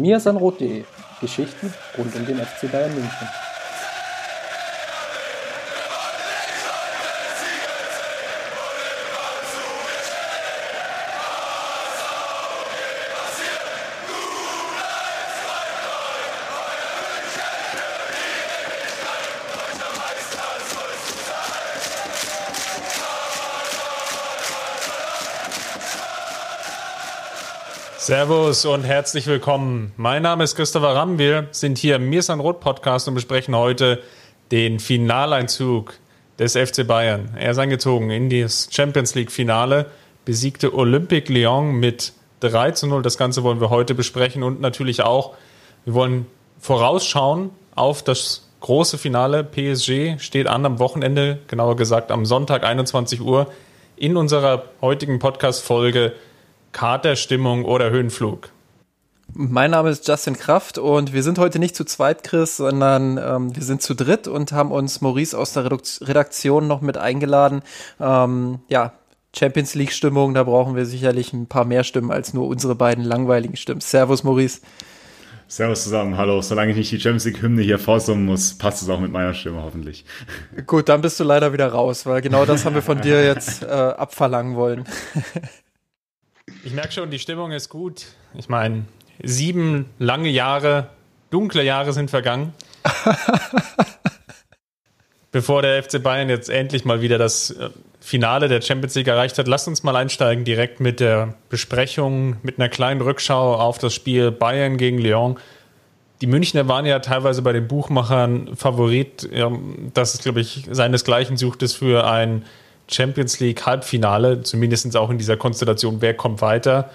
mirsanrot.de Geschichten rund um den FC Bayern München. Servus und herzlich willkommen. Mein Name ist Christopher Ramm. Wir sind hier im Mir Rot Podcast und besprechen heute den Finaleinzug des FC Bayern. Er ist eingezogen in das Champions League Finale, besiegte Olympique Lyon mit 3 zu 0. Das Ganze wollen wir heute besprechen und natürlich auch, wir wollen vorausschauen auf das große Finale. PSG steht an am Wochenende, genauer gesagt am Sonntag 21 Uhr. In unserer heutigen Podcast-Folge Katerstimmung oder Höhenflug? Mein Name ist Justin Kraft und wir sind heute nicht zu zweit, Chris, sondern ähm, wir sind zu dritt und haben uns Maurice aus der Redaktion noch mit eingeladen. Ähm, ja, Champions League Stimmung, da brauchen wir sicherlich ein paar mehr Stimmen als nur unsere beiden langweiligen Stimmen. Servus, Maurice. Servus zusammen, hallo. Solange ich nicht die Champions League Hymne hier vorsummen muss, passt es auch mit meiner Stimme hoffentlich. Gut, dann bist du leider wieder raus, weil genau das haben wir von dir jetzt äh, abverlangen wollen. Ich merke schon, die Stimmung ist gut. Ich meine, sieben lange Jahre, dunkle Jahre sind vergangen. Bevor der FC Bayern jetzt endlich mal wieder das äh, Finale der Champions League erreicht hat, lasst uns mal einsteigen direkt mit der Besprechung, mit einer kleinen Rückschau auf das Spiel Bayern gegen Lyon. Die Münchner waren ja teilweise bei den Buchmachern Favorit, dass es, glaube ich, seinesgleichen sucht es für ein Champions League Halbfinale, zumindest auch in dieser Konstellation, wer kommt weiter.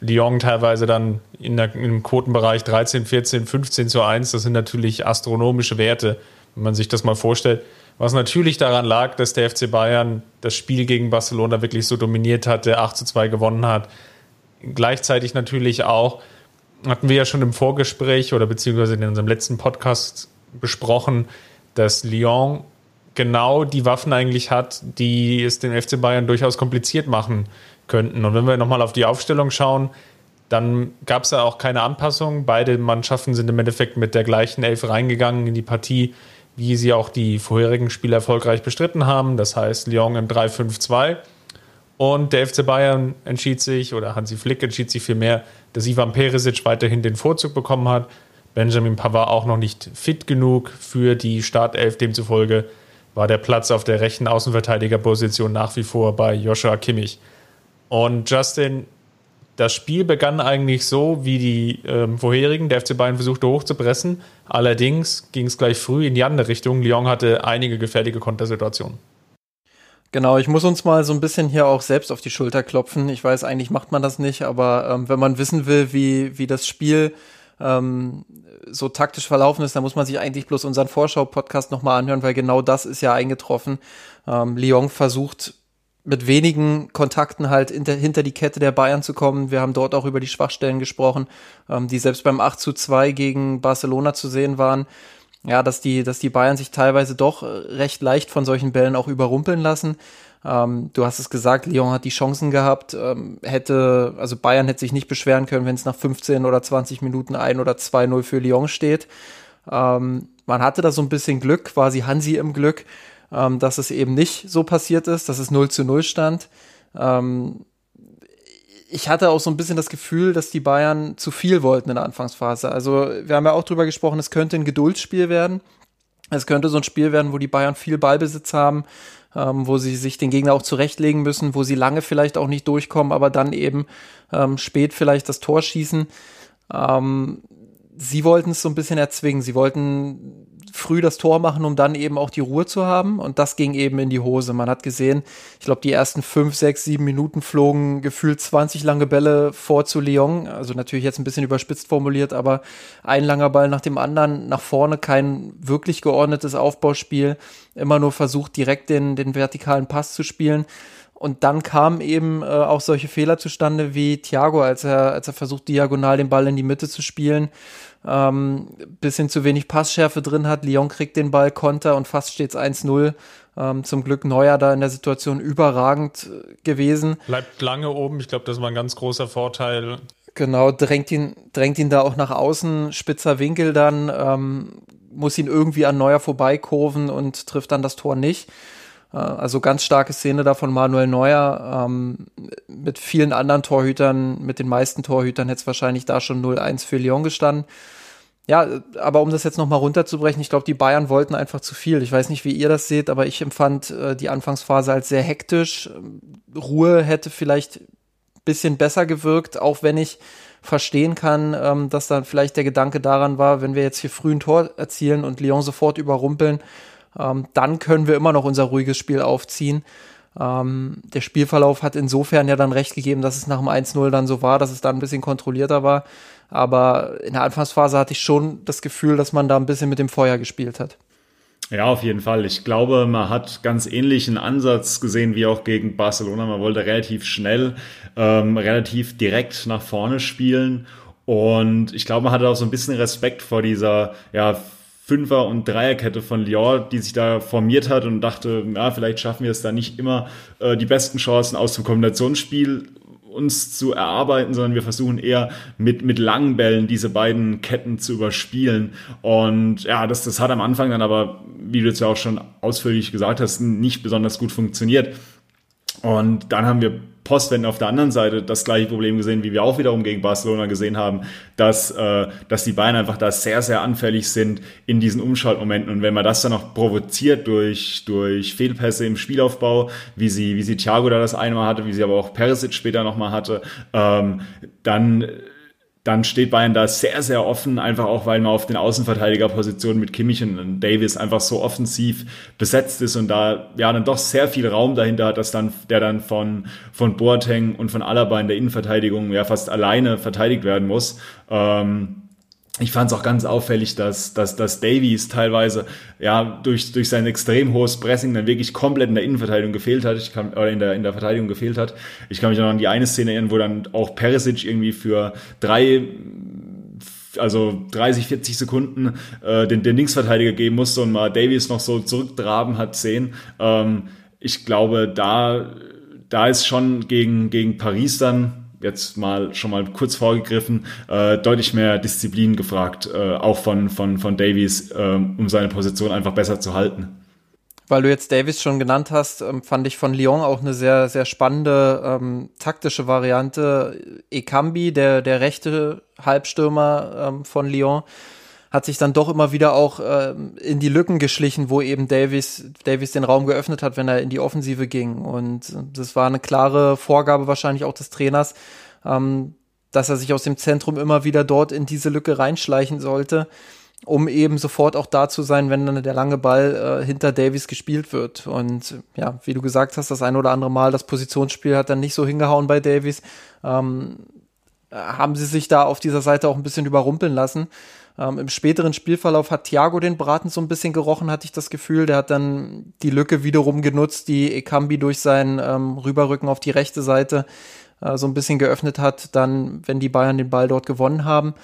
Lyon teilweise dann in der, im Quotenbereich 13, 14, 15 zu 1. Das sind natürlich astronomische Werte, wenn man sich das mal vorstellt. Was natürlich daran lag, dass der FC Bayern das Spiel gegen Barcelona wirklich so dominiert hatte, 8 zu 2 gewonnen hat. Gleichzeitig natürlich auch, hatten wir ja schon im Vorgespräch oder beziehungsweise in unserem letzten Podcast besprochen, dass Lyon genau die Waffen eigentlich hat, die es den FC Bayern durchaus kompliziert machen könnten. Und wenn wir nochmal auf die Aufstellung schauen, dann gab es ja auch keine Anpassung. Beide Mannschaften sind im Endeffekt mit der gleichen Elf reingegangen in die Partie, wie sie auch die vorherigen Spiele erfolgreich bestritten haben. Das heißt Lyon im 3-5-2. Und der FC Bayern entschied sich, oder Hansi Flick entschied sich vielmehr, dass Ivan Perisic weiterhin den Vorzug bekommen hat. Benjamin Pavard auch noch nicht fit genug für die Startelf, demzufolge war der Platz auf der rechten Außenverteidigerposition nach wie vor bei Joshua Kimmich. Und Justin, das Spiel begann eigentlich so wie die ähm, vorherigen. Der FC Bayern versuchte hochzupressen. Allerdings ging es gleich früh in die andere Richtung. Lyon hatte einige gefährliche Kontersituationen. Genau, ich muss uns mal so ein bisschen hier auch selbst auf die Schulter klopfen. Ich weiß, eigentlich macht man das nicht, aber ähm, wenn man wissen will, wie, wie das Spiel ähm, so taktisch verlaufen ist, da muss man sich eigentlich bloß unseren Vorschau-Podcast nochmal anhören, weil genau das ist ja eingetroffen. Ähm, Lyon versucht mit wenigen Kontakten halt hinter, hinter die Kette der Bayern zu kommen. Wir haben dort auch über die Schwachstellen gesprochen, ähm, die selbst beim 8 zu 2 gegen Barcelona zu sehen waren. Ja, dass die, dass die Bayern sich teilweise doch recht leicht von solchen Bällen auch überrumpeln lassen. Ähm, du hast es gesagt, Lyon hat die Chancen gehabt, ähm, hätte, also Bayern hätte sich nicht beschweren können, wenn es nach 15 oder 20 Minuten ein oder 2-0 für Lyon steht. Ähm, man hatte da so ein bisschen Glück, quasi Hansi im Glück, ähm, dass es eben nicht so passiert ist, dass es 0 zu 0 stand. Ähm, ich hatte auch so ein bisschen das Gefühl, dass die Bayern zu viel wollten in der Anfangsphase. Also wir haben ja auch drüber gesprochen, es könnte ein Geduldsspiel werden. Es könnte so ein Spiel werden, wo die Bayern viel Ballbesitz haben, ähm, wo sie sich den Gegner auch zurechtlegen müssen, wo sie lange vielleicht auch nicht durchkommen, aber dann eben ähm, spät vielleicht das Tor schießen. Ähm, sie wollten es so ein bisschen erzwingen. Sie wollten früh das Tor machen, um dann eben auch die Ruhe zu haben. Und das ging eben in die Hose. Man hat gesehen, ich glaube, die ersten fünf, sechs, sieben Minuten flogen gefühlt 20 lange Bälle vor zu Lyon. Also natürlich jetzt ein bisschen überspitzt formuliert, aber ein langer Ball nach dem anderen nach vorne, kein wirklich geordnetes Aufbauspiel. Immer nur versucht, direkt den, den vertikalen Pass zu spielen. Und dann kamen eben äh, auch solche Fehler zustande wie Thiago, als er, als er versucht, diagonal den Ball in die Mitte zu spielen ähm, bisschen zu wenig Passschärfe drin hat. Lyon kriegt den Ball, Konter und fast steht es 1-0. Ähm, zum Glück Neuer da in der Situation überragend äh, gewesen. Bleibt lange oben. Ich glaube, das war ein ganz großer Vorteil. Genau, drängt ihn, drängt ihn da auch nach außen, spitzer Winkel dann, ähm, muss ihn irgendwie an Neuer vorbeikurven und trifft dann das Tor nicht. Äh, also ganz starke Szene da von Manuel Neuer. Ähm, mit vielen anderen Torhütern, mit den meisten Torhütern hätte es wahrscheinlich da schon 0-1 für Lyon gestanden. Ja, aber um das jetzt nochmal runterzubrechen, ich glaube, die Bayern wollten einfach zu viel. Ich weiß nicht, wie ihr das seht, aber ich empfand äh, die Anfangsphase als sehr hektisch. Ruhe hätte vielleicht bisschen besser gewirkt, auch wenn ich verstehen kann, ähm, dass dann vielleicht der Gedanke daran war, wenn wir jetzt hier früh ein Tor erzielen und Lyon sofort überrumpeln, ähm, dann können wir immer noch unser ruhiges Spiel aufziehen. Ähm, der Spielverlauf hat insofern ja dann recht gegeben, dass es nach dem 1-0 dann so war, dass es dann ein bisschen kontrollierter war. Aber in der Anfangsphase hatte ich schon das Gefühl, dass man da ein bisschen mit dem Feuer gespielt hat. Ja, auf jeden Fall. Ich glaube, man hat ganz ähnlichen Ansatz gesehen wie auch gegen Barcelona. Man wollte relativ schnell, ähm, relativ direkt nach vorne spielen. Und ich glaube, man hatte auch so ein bisschen Respekt vor dieser ja, Fünfer- und Dreierkette von Lyon, die sich da formiert hat und dachte, ja, vielleicht schaffen wir es da nicht immer, äh, die besten Chancen aus dem Kombinationsspiel uns zu erarbeiten, sondern wir versuchen eher mit, mit langen Bällen diese beiden Ketten zu überspielen. Und ja, das, das hat am Anfang dann aber, wie du jetzt ja auch schon ausführlich gesagt hast, nicht besonders gut funktioniert. Und dann haben wir Postwenden auf der anderen Seite das gleiche Problem gesehen, wie wir auch wiederum gegen Barcelona gesehen haben, dass, äh, dass die Bayern einfach da sehr, sehr anfällig sind in diesen Umschaltmomenten. Und wenn man das dann noch provoziert durch, durch Fehlpässe im Spielaufbau, wie sie, wie sie Thiago da das eine Mal hatte, wie sie aber auch Perisic später nochmal hatte, ähm, dann dann steht Bayern da sehr, sehr offen, einfach auch, weil man auf den Außenverteidigerpositionen mit Kimmich und Davis einfach so offensiv besetzt ist und da ja dann doch sehr viel Raum dahinter hat, dass dann, der dann von, von Boateng und von Alaba in der Innenverteidigung ja fast alleine verteidigt werden muss. Ähm, ich fand es auch ganz auffällig, dass, dass, dass Davies teilweise ja durch, durch sein extrem hohes Pressing dann wirklich komplett in der Innenverteidigung gefehlt hat. Ich kann, oder in der, in der Verteidigung gefehlt hat. Ich kann mich noch an die eine Szene erinnern, wo dann auch Perisic irgendwie für drei also 30, 40 Sekunden äh, den, den Linksverteidiger geben musste und mal Davies noch so zurücktraben hat sehen. Ähm, ich glaube, da, da ist schon gegen, gegen Paris dann jetzt mal schon mal kurz vorgegriffen, äh, deutlich mehr Disziplin gefragt, äh, auch von, von, von Davies, äh, um seine Position einfach besser zu halten. Weil du jetzt Davis schon genannt hast, ähm, fand ich von Lyon auch eine sehr, sehr spannende ähm, taktische Variante. Ekambi, der, der rechte Halbstürmer ähm, von Lyon, hat sich dann doch immer wieder auch ähm, in die Lücken geschlichen, wo eben Davis, Davis den Raum geöffnet hat, wenn er in die Offensive ging. Und das war eine klare Vorgabe wahrscheinlich auch des Trainers, ähm, dass er sich aus dem Zentrum immer wieder dort in diese Lücke reinschleichen sollte, um eben sofort auch da zu sein, wenn dann der lange Ball äh, hinter Davis gespielt wird. Und ja, wie du gesagt hast, das ein oder andere Mal, das Positionsspiel hat dann nicht so hingehauen bei Davis. Ähm, haben sie sich da auf dieser Seite auch ein bisschen überrumpeln lassen. Ähm, Im späteren Spielverlauf hat Thiago den Braten so ein bisschen gerochen, hatte ich das Gefühl. Der hat dann die Lücke wiederum genutzt, die Ekambi durch sein ähm, Rüberrücken auf die rechte Seite äh, so ein bisschen geöffnet hat, dann, wenn die Bayern den Ball dort gewonnen haben.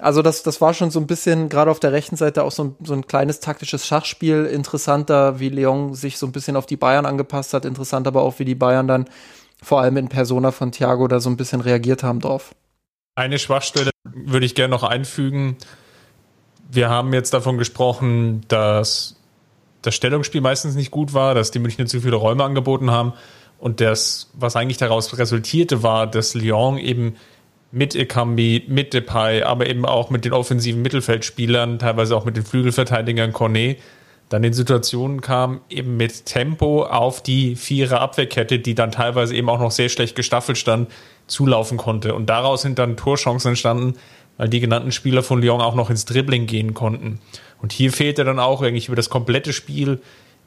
Also das, das war schon so ein bisschen, gerade auf der rechten Seite auch so ein, so ein kleines taktisches Schachspiel. Interessanter, wie Leon sich so ein bisschen auf die Bayern angepasst hat. Interessant aber auch, wie die Bayern dann vor allem in Persona von Thiago da so ein bisschen reagiert haben drauf. Eine Schwachstelle würde ich gerne noch einfügen wir haben jetzt davon gesprochen, dass das Stellungsspiel meistens nicht gut war, dass die Münchner zu viele Räume angeboten haben. Und das, was eigentlich daraus resultierte, war, dass Lyon eben mit Ekambi, mit Depay, aber eben auch mit den offensiven Mittelfeldspielern, teilweise auch mit den Flügelverteidigern Cornet, dann in Situationen kam, eben mit Tempo auf die Vierer Abwehrkette, die dann teilweise eben auch noch sehr schlecht gestaffelt stand, zulaufen konnte. Und daraus sind dann Torchancen entstanden, weil die genannten Spieler von Lyon auch noch ins Dribbling gehen konnten. Und hier fehlte dann auch eigentlich über das komplette Spiel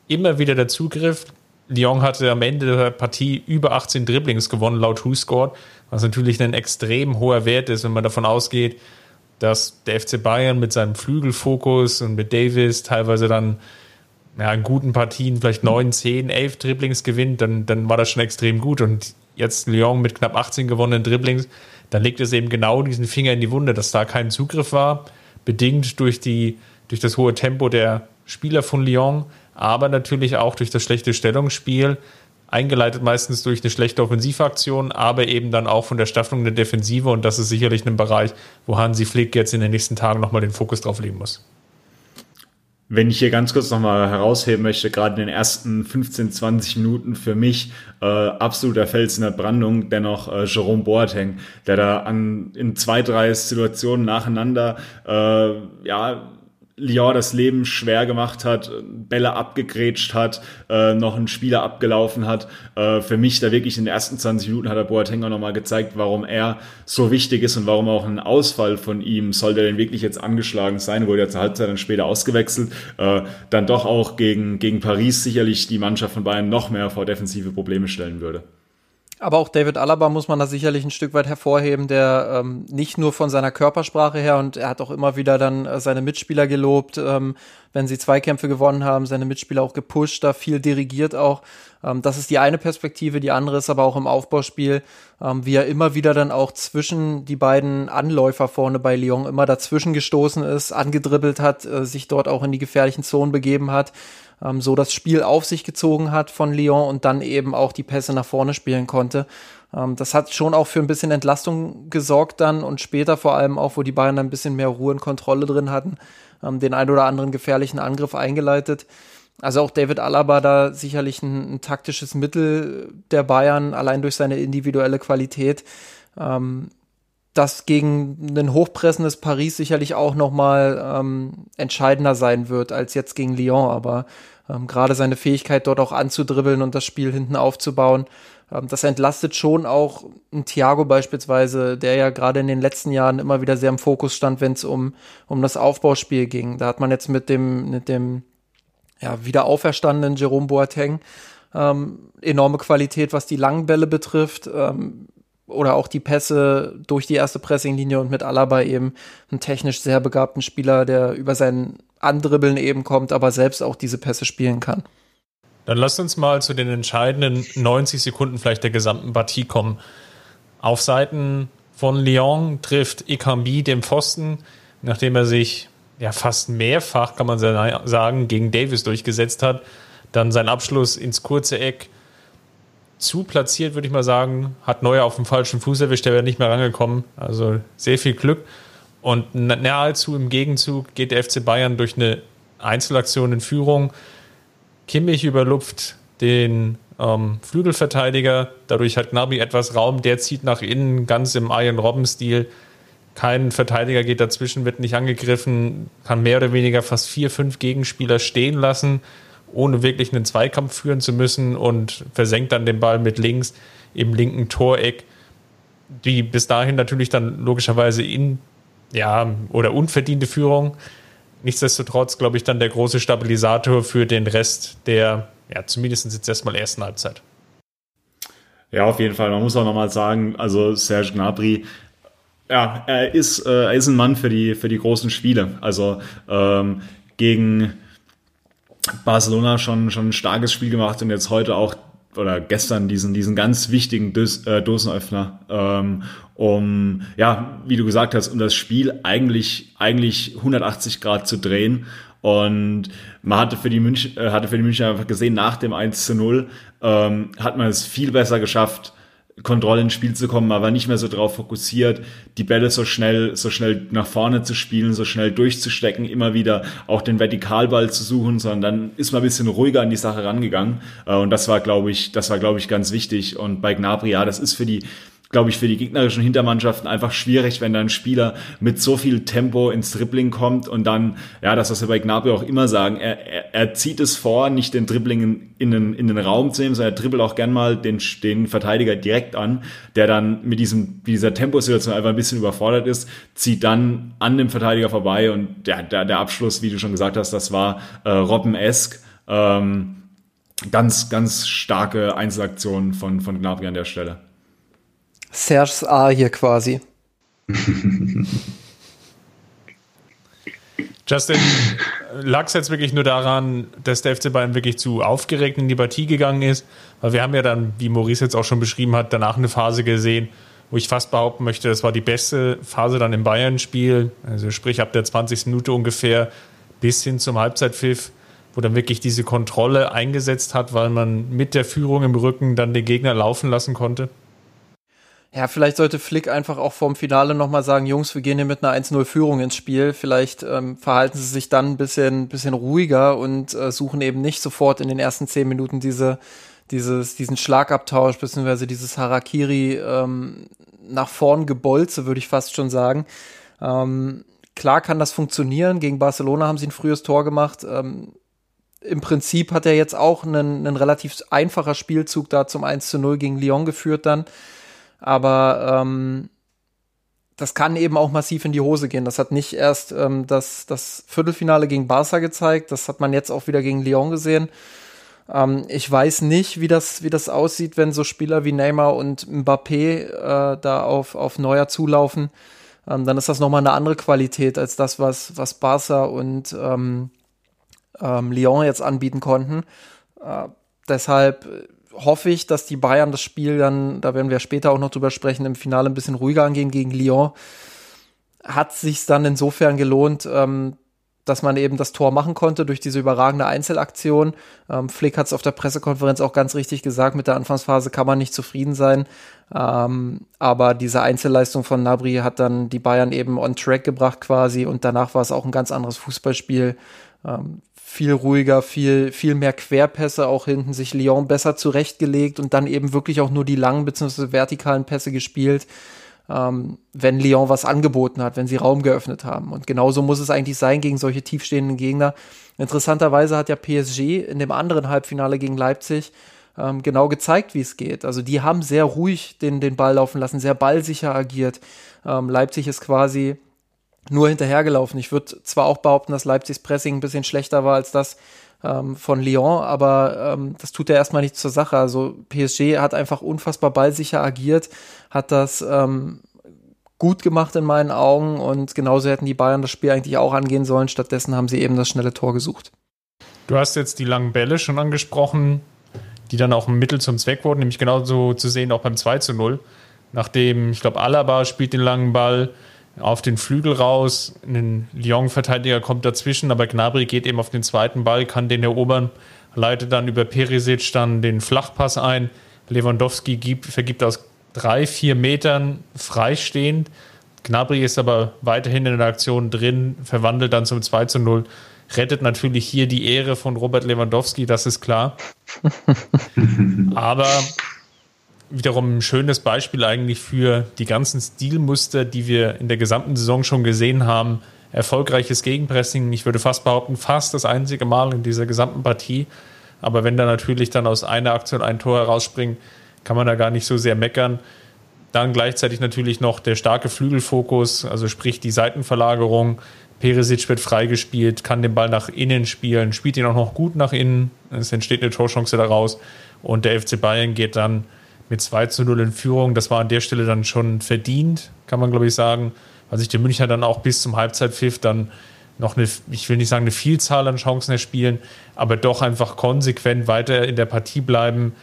immer wieder der Zugriff. Lyon hatte am Ende der Partie über 18 Dribblings gewonnen, laut WhoScored, was natürlich ein extrem hoher Wert ist, wenn man davon ausgeht, dass der FC Bayern mit seinem Flügelfokus und mit Davis teilweise dann ja, in guten Partien vielleicht 9, 10, 11 Dribblings gewinnt, dann, dann war das schon extrem gut. Und jetzt Lyon mit knapp 18 gewonnenen Dribblings dann legt es eben genau diesen Finger in die Wunde, dass da kein Zugriff war, bedingt durch, die, durch das hohe Tempo der Spieler von Lyon, aber natürlich auch durch das schlechte Stellungsspiel. eingeleitet meistens durch eine schlechte Offensivaktion, aber eben dann auch von der Staffelung der Defensive und das ist sicherlich ein Bereich, wo Hansi Flick jetzt in den nächsten Tagen nochmal den Fokus drauf legen muss. Wenn ich hier ganz kurz nochmal herausheben möchte, gerade in den ersten 15, 20 Minuten für mich äh, absoluter Fels in der Brandung, dennoch äh, Jerome Boateng, der da an, in zwei, drei Situationen nacheinander äh, ja Lyon das Leben schwer gemacht hat, Bälle abgegrätscht hat, äh, noch einen Spieler abgelaufen hat. Äh, für mich da wirklich in den ersten 20 Minuten hat der Boateng auch nochmal gezeigt, warum er so wichtig ist und warum auch ein Ausfall von ihm, soll der denn wirklich jetzt angeschlagen sein, wurde ja zur Halbzeit dann später ausgewechselt, äh, dann doch auch gegen, gegen Paris sicherlich die Mannschaft von Bayern noch mehr vor defensive Probleme stellen würde. Aber auch David Alaba muss man da sicherlich ein Stück weit hervorheben, der ähm, nicht nur von seiner Körpersprache her und er hat auch immer wieder dann äh, seine Mitspieler gelobt, ähm, wenn sie Zweikämpfe gewonnen haben, seine Mitspieler auch gepusht, da viel dirigiert auch. Ähm, das ist die eine Perspektive, die andere ist aber auch im Aufbauspiel, ähm, wie er immer wieder dann auch zwischen die beiden Anläufer vorne bei Lyon immer dazwischen gestoßen ist, angedribbelt hat, äh, sich dort auch in die gefährlichen Zonen begeben hat ähm, so das Spiel auf sich gezogen hat von Lyon und dann eben auch die Pässe nach vorne spielen konnte. Ähm, das hat schon auch für ein bisschen Entlastung gesorgt dann und später vor allem auch, wo die Bayern ein bisschen mehr Ruhe und Kontrolle drin hatten, ähm, den ein oder anderen gefährlichen Angriff eingeleitet. Also auch David Alaba da sicherlich ein, ein taktisches Mittel der Bayern, allein durch seine individuelle Qualität. Ähm, das gegen ein hochpressendes Paris sicherlich auch nochmal ähm, entscheidender sein wird als jetzt gegen Lyon. Aber ähm, gerade seine Fähigkeit, dort auch anzudribbeln und das Spiel hinten aufzubauen, ähm, das entlastet schon auch ein Thiago beispielsweise, der ja gerade in den letzten Jahren immer wieder sehr im Fokus stand, wenn es um, um das Aufbauspiel ging. Da hat man jetzt mit dem, mit dem ja, wieder auferstandenen Jerome Boateng ähm, enorme Qualität, was die langen Bälle betrifft. Ähm, oder auch die Pässe durch die erste Pressinglinie und mit Alaba eben einen technisch sehr begabten Spieler, der über sein Andribbeln eben kommt, aber selbst auch diese Pässe spielen kann. Dann lasst uns mal zu den entscheidenden 90 Sekunden vielleicht der gesamten Partie kommen. Auf Seiten von Lyon trifft Ekambi den Pfosten, nachdem er sich ja fast mehrfach, kann man sagen, gegen Davis durchgesetzt hat. Dann sein Abschluss ins kurze Eck zu platziert, würde ich mal sagen. Hat Neuer auf dem falschen Fuß erwischt, der wäre nicht mehr rangekommen. Also sehr viel Glück. Und nahezu im Gegenzug geht der FC Bayern durch eine Einzelaktion in Führung. Kimmich überlupft den ähm, Flügelverteidiger. Dadurch hat Gnabry etwas Raum. Der zieht nach innen, ganz im Iron Robben-Stil. Kein Verteidiger geht dazwischen, wird nicht angegriffen, kann mehr oder weniger fast vier, fünf Gegenspieler stehen lassen ohne wirklich einen Zweikampf führen zu müssen und versenkt dann den Ball mit links im linken Toreck, die bis dahin natürlich dann logischerweise in, ja, oder unverdiente Führung. Nichtsdestotrotz, glaube ich, dann der große Stabilisator für den Rest der, ja, zumindest jetzt erstmal ersten Halbzeit. Ja, auf jeden Fall. Man muss auch nochmal sagen, also Serge Gnabry, ja, er ist, äh, er ist ein Mann für die, für die großen Spiele. Also ähm, gegen, Barcelona schon, schon ein starkes Spiel gemacht und jetzt heute auch oder gestern diesen, diesen ganz wichtigen Dös, äh, Dosenöffner, ähm, um, ja, wie du gesagt hast, um das Spiel eigentlich, eigentlich 180 Grad zu drehen. Und man hatte für die München, äh, hatte für die München einfach gesehen, nach dem 1 zu 0, ähm, hat man es viel besser geschafft, Kontrolle ins Spiel zu kommen, aber nicht mehr so darauf fokussiert, die Bälle so schnell, so schnell nach vorne zu spielen, so schnell durchzustecken, immer wieder auch den Vertikalball zu suchen, sondern dann ist man ein bisschen ruhiger an die Sache rangegangen. Äh, und das war, glaube ich, das war, glaube ich, ganz wichtig. Und bei Gnabry, ja, das ist für die, glaube ich, für die gegnerischen Hintermannschaften einfach schwierig, wenn da ein Spieler mit so viel Tempo ins Dribbling kommt und dann, ja, das, was wir bei Gnabry auch immer sagen, er, er, er zieht es vor, nicht den Dribbling in, in, den, in den Raum zu nehmen, sondern er dribbelt auch gern mal den, den Verteidiger direkt an, der dann mit diesem, dieser Temposituation einfach ein bisschen überfordert ist, zieht dann an dem Verteidiger vorbei und der, der, der Abschluss, wie du schon gesagt hast, das war äh, Robben-esk. Ähm, ganz, ganz starke Einzelaktion von, von Gnabry an der Stelle. Serges A hier quasi. Justin, lag es jetzt wirklich nur daran, dass der FC Bayern wirklich zu aufgeregt in die Partie gegangen ist? Weil wir haben ja dann, wie Maurice jetzt auch schon beschrieben hat, danach eine Phase gesehen, wo ich fast behaupten möchte, das war die beste Phase dann im Bayern-Spiel. Also sprich ab der 20. Minute ungefähr bis hin zum Halbzeitpfiff wo dann wirklich diese Kontrolle eingesetzt hat, weil man mit der Führung im Rücken dann den Gegner laufen lassen konnte? Ja, vielleicht sollte Flick einfach auch vorm Finale nochmal sagen, Jungs, wir gehen hier mit einer 1-0-Führung ins Spiel. Vielleicht ähm, verhalten sie sich dann ein bisschen, bisschen ruhiger und äh, suchen eben nicht sofort in den ersten zehn Minuten diese, dieses, diesen Schlagabtausch, beziehungsweise dieses Harakiri ähm, nach vorn gebolze, würde ich fast schon sagen. Ähm, klar kann das funktionieren. Gegen Barcelona haben sie ein frühes Tor gemacht. Ähm, Im Prinzip hat er jetzt auch einen, einen relativ einfacher Spielzug da zum 1 zu 0 gegen Lyon geführt dann. Aber ähm, das kann eben auch massiv in die Hose gehen. Das hat nicht erst ähm, das, das Viertelfinale gegen Barca gezeigt, das hat man jetzt auch wieder gegen Lyon gesehen. Ähm, ich weiß nicht, wie das, wie das aussieht, wenn so Spieler wie Neymar und Mbappé äh, da auf, auf Neuer zulaufen. Ähm, dann ist das nochmal eine andere Qualität als das, was, was Barca und ähm, ähm, Lyon jetzt anbieten konnten. Äh, deshalb hoffe ich, dass die Bayern das Spiel dann, da werden wir später auch noch drüber sprechen, im Finale ein bisschen ruhiger angehen gegen Lyon. Hat sich dann insofern gelohnt, ähm, dass man eben das Tor machen konnte durch diese überragende Einzelaktion. Ähm, Flick hat es auf der Pressekonferenz auch ganz richtig gesagt, mit der Anfangsphase kann man nicht zufrieden sein. Ähm, aber diese Einzelleistung von Nabri hat dann die Bayern eben on track gebracht quasi und danach war es auch ein ganz anderes Fußballspiel. Ähm, viel ruhiger, viel, viel mehr Querpässe auch hinten, sich Lyon besser zurechtgelegt und dann eben wirklich auch nur die langen bzw. vertikalen Pässe gespielt, ähm, wenn Lyon was angeboten hat, wenn sie Raum geöffnet haben. Und genauso muss es eigentlich sein gegen solche tiefstehenden Gegner. Interessanterweise hat ja PSG in dem anderen Halbfinale gegen Leipzig ähm, genau gezeigt, wie es geht. Also die haben sehr ruhig den, den Ball laufen lassen, sehr ballsicher agiert. Ähm, Leipzig ist quasi nur hinterhergelaufen. Ich würde zwar auch behaupten, dass Leipzigs Pressing ein bisschen schlechter war als das ähm, von Lyon, aber ähm, das tut ja erstmal nicht zur Sache. Also PSG hat einfach unfassbar ballsicher agiert, hat das ähm, gut gemacht in meinen Augen und genauso hätten die Bayern das Spiel eigentlich auch angehen sollen. Stattdessen haben sie eben das schnelle Tor gesucht. Du hast jetzt die langen Bälle schon angesprochen, die dann auch ein Mittel zum Zweck wurden, nämlich genauso zu sehen auch beim 2 zu 0. Nachdem, ich glaube, Alaba spielt den langen Ball, auf den Flügel raus. Ein Lyon-Verteidiger kommt dazwischen, aber Gnabry geht eben auf den zweiten Ball, kann den erobern, leitet dann über Perisic dann den Flachpass ein. Lewandowski gibt, vergibt aus drei, vier Metern freistehend. Gnabry ist aber weiterhin in der Aktion drin, verwandelt dann zum 2 zu 0. Rettet natürlich hier die Ehre von Robert Lewandowski, das ist klar. aber wiederum ein schönes Beispiel eigentlich für die ganzen Stilmuster, die wir in der gesamten Saison schon gesehen haben. Erfolgreiches Gegenpressing, ich würde fast behaupten, fast das einzige Mal in dieser gesamten Partie. Aber wenn da natürlich dann aus einer Aktion ein Tor herausspringt, kann man da gar nicht so sehr meckern. Dann gleichzeitig natürlich noch der starke Flügelfokus, also sprich die Seitenverlagerung. Peresic wird freigespielt, kann den Ball nach innen spielen, spielt ihn auch noch gut nach innen. Es entsteht eine Torchance daraus. Und der FC Bayern geht dann mit 2 zu 0 in Führung. Das war an der Stelle dann schon verdient, kann man glaube ich sagen, weil sich die Münchner dann auch bis zum Halbzeitpfiff dann noch eine, ich will nicht sagen eine Vielzahl an Chancen erspielen, aber doch einfach konsequent weiter in der Partie bleiben,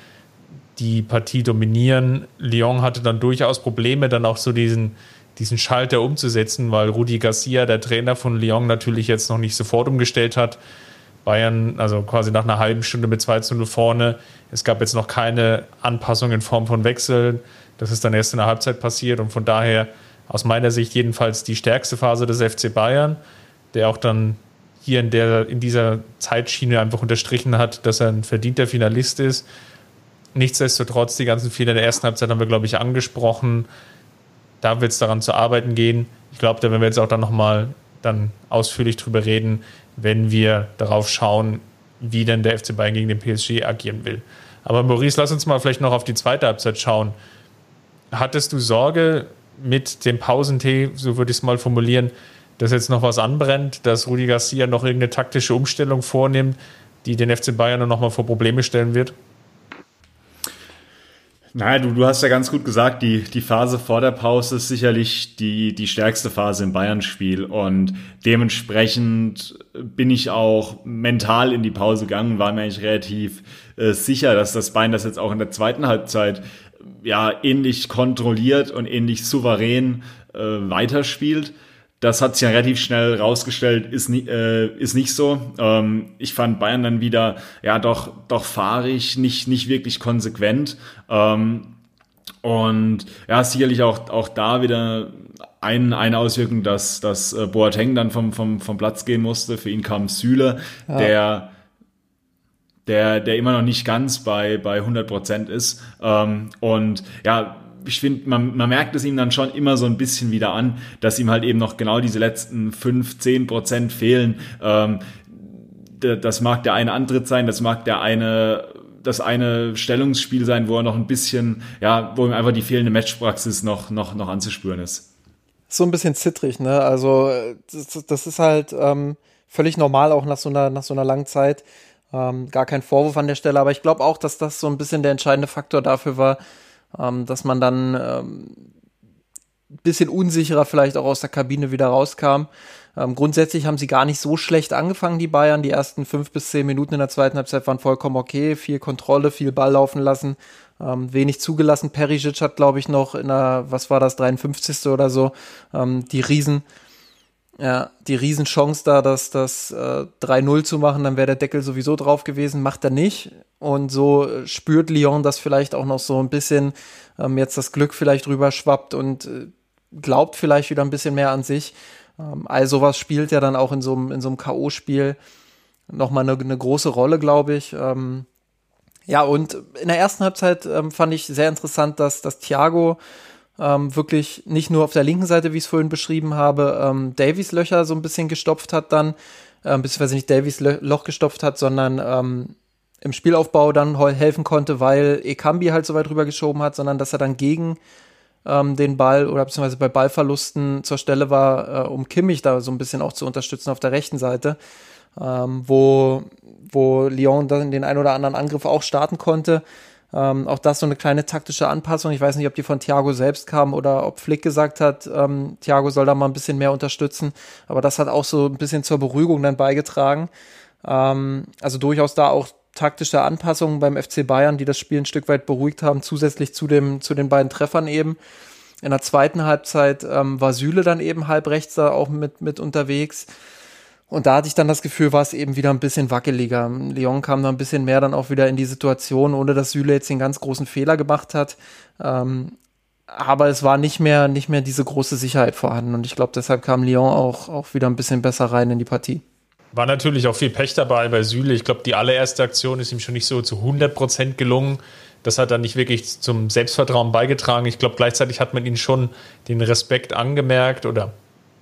die Partie dominieren. Lyon hatte dann durchaus Probleme, dann auch so diesen, diesen Schalter umzusetzen, weil Rudi Garcia, der Trainer von Lyon, natürlich jetzt noch nicht sofort umgestellt hat. Bayern, also quasi nach einer halben Stunde mit 2 zu 0 vorne. Es gab jetzt noch keine Anpassung in Form von Wechseln. Das ist dann erst in der Halbzeit passiert und von daher aus meiner Sicht jedenfalls die stärkste Phase des FC Bayern, der auch dann hier in, der, in dieser Zeitschiene einfach unterstrichen hat, dass er ein verdienter Finalist ist. Nichtsdestotrotz, die ganzen Fehler der ersten Halbzeit haben wir, glaube ich, angesprochen. Da wird es daran zu arbeiten gehen. Ich glaube, da werden wir jetzt auch dann nochmal dann ausführlich drüber reden, wenn wir darauf schauen, wie denn der FC Bayern gegen den PSG agieren will. Aber Maurice, lass uns mal vielleicht noch auf die zweite Halbzeit schauen. Hattest du Sorge mit dem Pausentee, so würde ich es mal formulieren, dass jetzt noch was anbrennt, dass Rudi Garcia noch irgendeine taktische Umstellung vornimmt, die den FC Bayern noch mal vor Probleme stellen wird? Naja, du, du hast ja ganz gut gesagt, die, die Phase vor der Pause ist sicherlich die, die stärkste Phase im Bayern-Spiel und dementsprechend bin ich auch mental in die Pause gegangen, war mir eigentlich relativ äh, sicher, dass das Bayern das jetzt auch in der zweiten Halbzeit ja ähnlich kontrolliert und ähnlich souverän äh, weiterspielt. Das hat sich ja relativ schnell rausgestellt, ist, nie, äh, ist nicht so. Ähm, ich fand Bayern dann wieder, ja, doch, doch fahrig, nicht, nicht wirklich konsequent. Ähm, und ja, sicherlich auch, auch da wieder ein, eine Auswirkung, dass, dass äh, Boateng dann vom, vom, vom Platz gehen musste. Für ihn kam Süle, ja. der der, der immer noch nicht ganz bei, bei 100 Prozent ist. Ähm, und ja, ich finde, man, man merkt es ihm dann schon immer so ein bisschen wieder an, dass ihm halt eben noch genau diese letzten fünf, zehn Prozent fehlen. Ähm, das mag der eine Antritt sein, das mag der eine das eine Stellungsspiel sein, wo er noch ein bisschen, ja, wo ihm einfach die fehlende Matchpraxis noch, noch, noch anzuspüren ist. So ein bisschen zittrig, ne? Also, das, das ist halt ähm, völlig normal, auch nach so einer, nach so einer langen Zeit. Ähm, gar kein Vorwurf an der Stelle, aber ich glaube auch, dass das so ein bisschen der entscheidende Faktor dafür war, ähm, dass man dann ähm, bisschen unsicherer vielleicht auch aus der Kabine wieder rauskam. Ähm, grundsätzlich haben sie gar nicht so schlecht angefangen, die Bayern. Die ersten fünf bis zehn Minuten in der zweiten Halbzeit waren vollkommen okay. Viel Kontrolle, viel Ball laufen lassen, ähm, wenig zugelassen. Perisic hat, glaube ich, noch in der, was war das, 53. oder so, ähm, die Riesen, ja, die Riesenchance da, das, das äh, 3-0 zu machen, dann wäre der Deckel sowieso drauf gewesen, macht er nicht. Und so spürt Lyon, dass vielleicht auch noch so ein bisschen ähm, jetzt das Glück vielleicht rüberschwappt und äh, glaubt vielleicht wieder ein bisschen mehr an sich. Ähm, all sowas spielt ja dann auch in so einem, in so einem K.O.-Spiel nochmal eine, eine große Rolle, glaube ich. Ähm, ja, und in der ersten Halbzeit ähm, fand ich sehr interessant, dass, dass Thiago ähm, wirklich nicht nur auf der linken Seite, wie ich es vorhin beschrieben habe, ähm, Davies Löcher so ein bisschen gestopft hat dann, ähm, beziehungsweise nicht Davies Loch gestopft hat, sondern ähm, im Spielaufbau dann helfen konnte, weil Ekambi halt so weit rübergeschoben hat, sondern dass er dann gegen ähm, den Ball oder beziehungsweise bei Ballverlusten zur Stelle war, äh, um Kimmich da so ein bisschen auch zu unterstützen auf der rechten Seite, ähm, wo, wo Lyon dann den ein oder anderen Angriff auch starten konnte. Ähm, auch das so eine kleine taktische Anpassung. Ich weiß nicht, ob die von Thiago selbst kam oder ob Flick gesagt hat, ähm, Thiago soll da mal ein bisschen mehr unterstützen. Aber das hat auch so ein bisschen zur Beruhigung dann beigetragen. Ähm, also durchaus da auch taktische Anpassungen beim FC Bayern, die das Spiel ein Stück weit beruhigt haben, zusätzlich zu dem, zu den beiden Treffern eben. In der zweiten Halbzeit ähm, war Süle dann eben halb rechts da auch mit, mit unterwegs. Und da hatte ich dann das Gefühl, war es eben wieder ein bisschen wackeliger. Lyon kam da ein bisschen mehr dann auch wieder in die Situation, ohne dass Süle jetzt den ganz großen Fehler gemacht hat. Ähm, aber es war nicht mehr, nicht mehr diese große Sicherheit vorhanden. Und ich glaube, deshalb kam Lyon auch, auch wieder ein bisschen besser rein in die Partie. War natürlich auch viel Pech dabei bei Süle. Ich glaube, die allererste Aktion ist ihm schon nicht so zu 100 Prozent gelungen. Das hat dann nicht wirklich zum Selbstvertrauen beigetragen. Ich glaube, gleichzeitig hat man ihn schon den Respekt angemerkt oder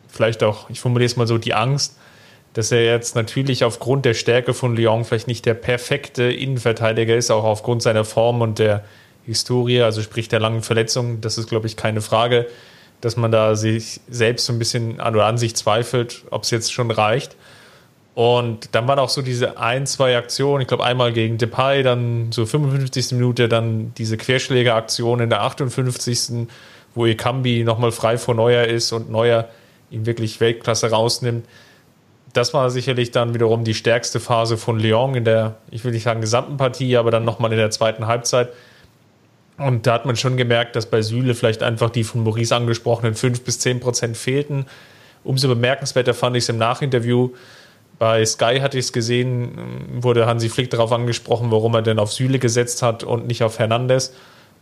vielleicht auch, ich formuliere es mal so, die Angst, dass er jetzt natürlich aufgrund der Stärke von Lyon vielleicht nicht der perfekte Innenverteidiger ist, auch aufgrund seiner Form und der Historie, also sprich der langen Verletzung. Das ist, glaube ich, keine Frage, dass man da sich selbst so ein bisschen an oder an sich zweifelt, ob es jetzt schon reicht. Und dann waren auch so diese ein, zwei Aktionen, ich glaube einmal gegen Depay, dann so 55. Minute, dann diese Querschlägeraktion in der 58. wo Ekambi nochmal frei vor Neuer ist und Neuer ihn wirklich Weltklasse rausnimmt das war sicherlich dann wiederum die stärkste Phase von Lyon in der, ich will nicht sagen gesamten Partie, aber dann nochmal in der zweiten Halbzeit. Und da hat man schon gemerkt, dass bei Süle vielleicht einfach die von Maurice angesprochenen 5 bis 10 Prozent fehlten. Umso bemerkenswerter fand ich es im Nachinterview. Bei Sky hatte ich es gesehen, wurde Hansi Flick darauf angesprochen, warum er denn auf Süle gesetzt hat und nicht auf Hernandez.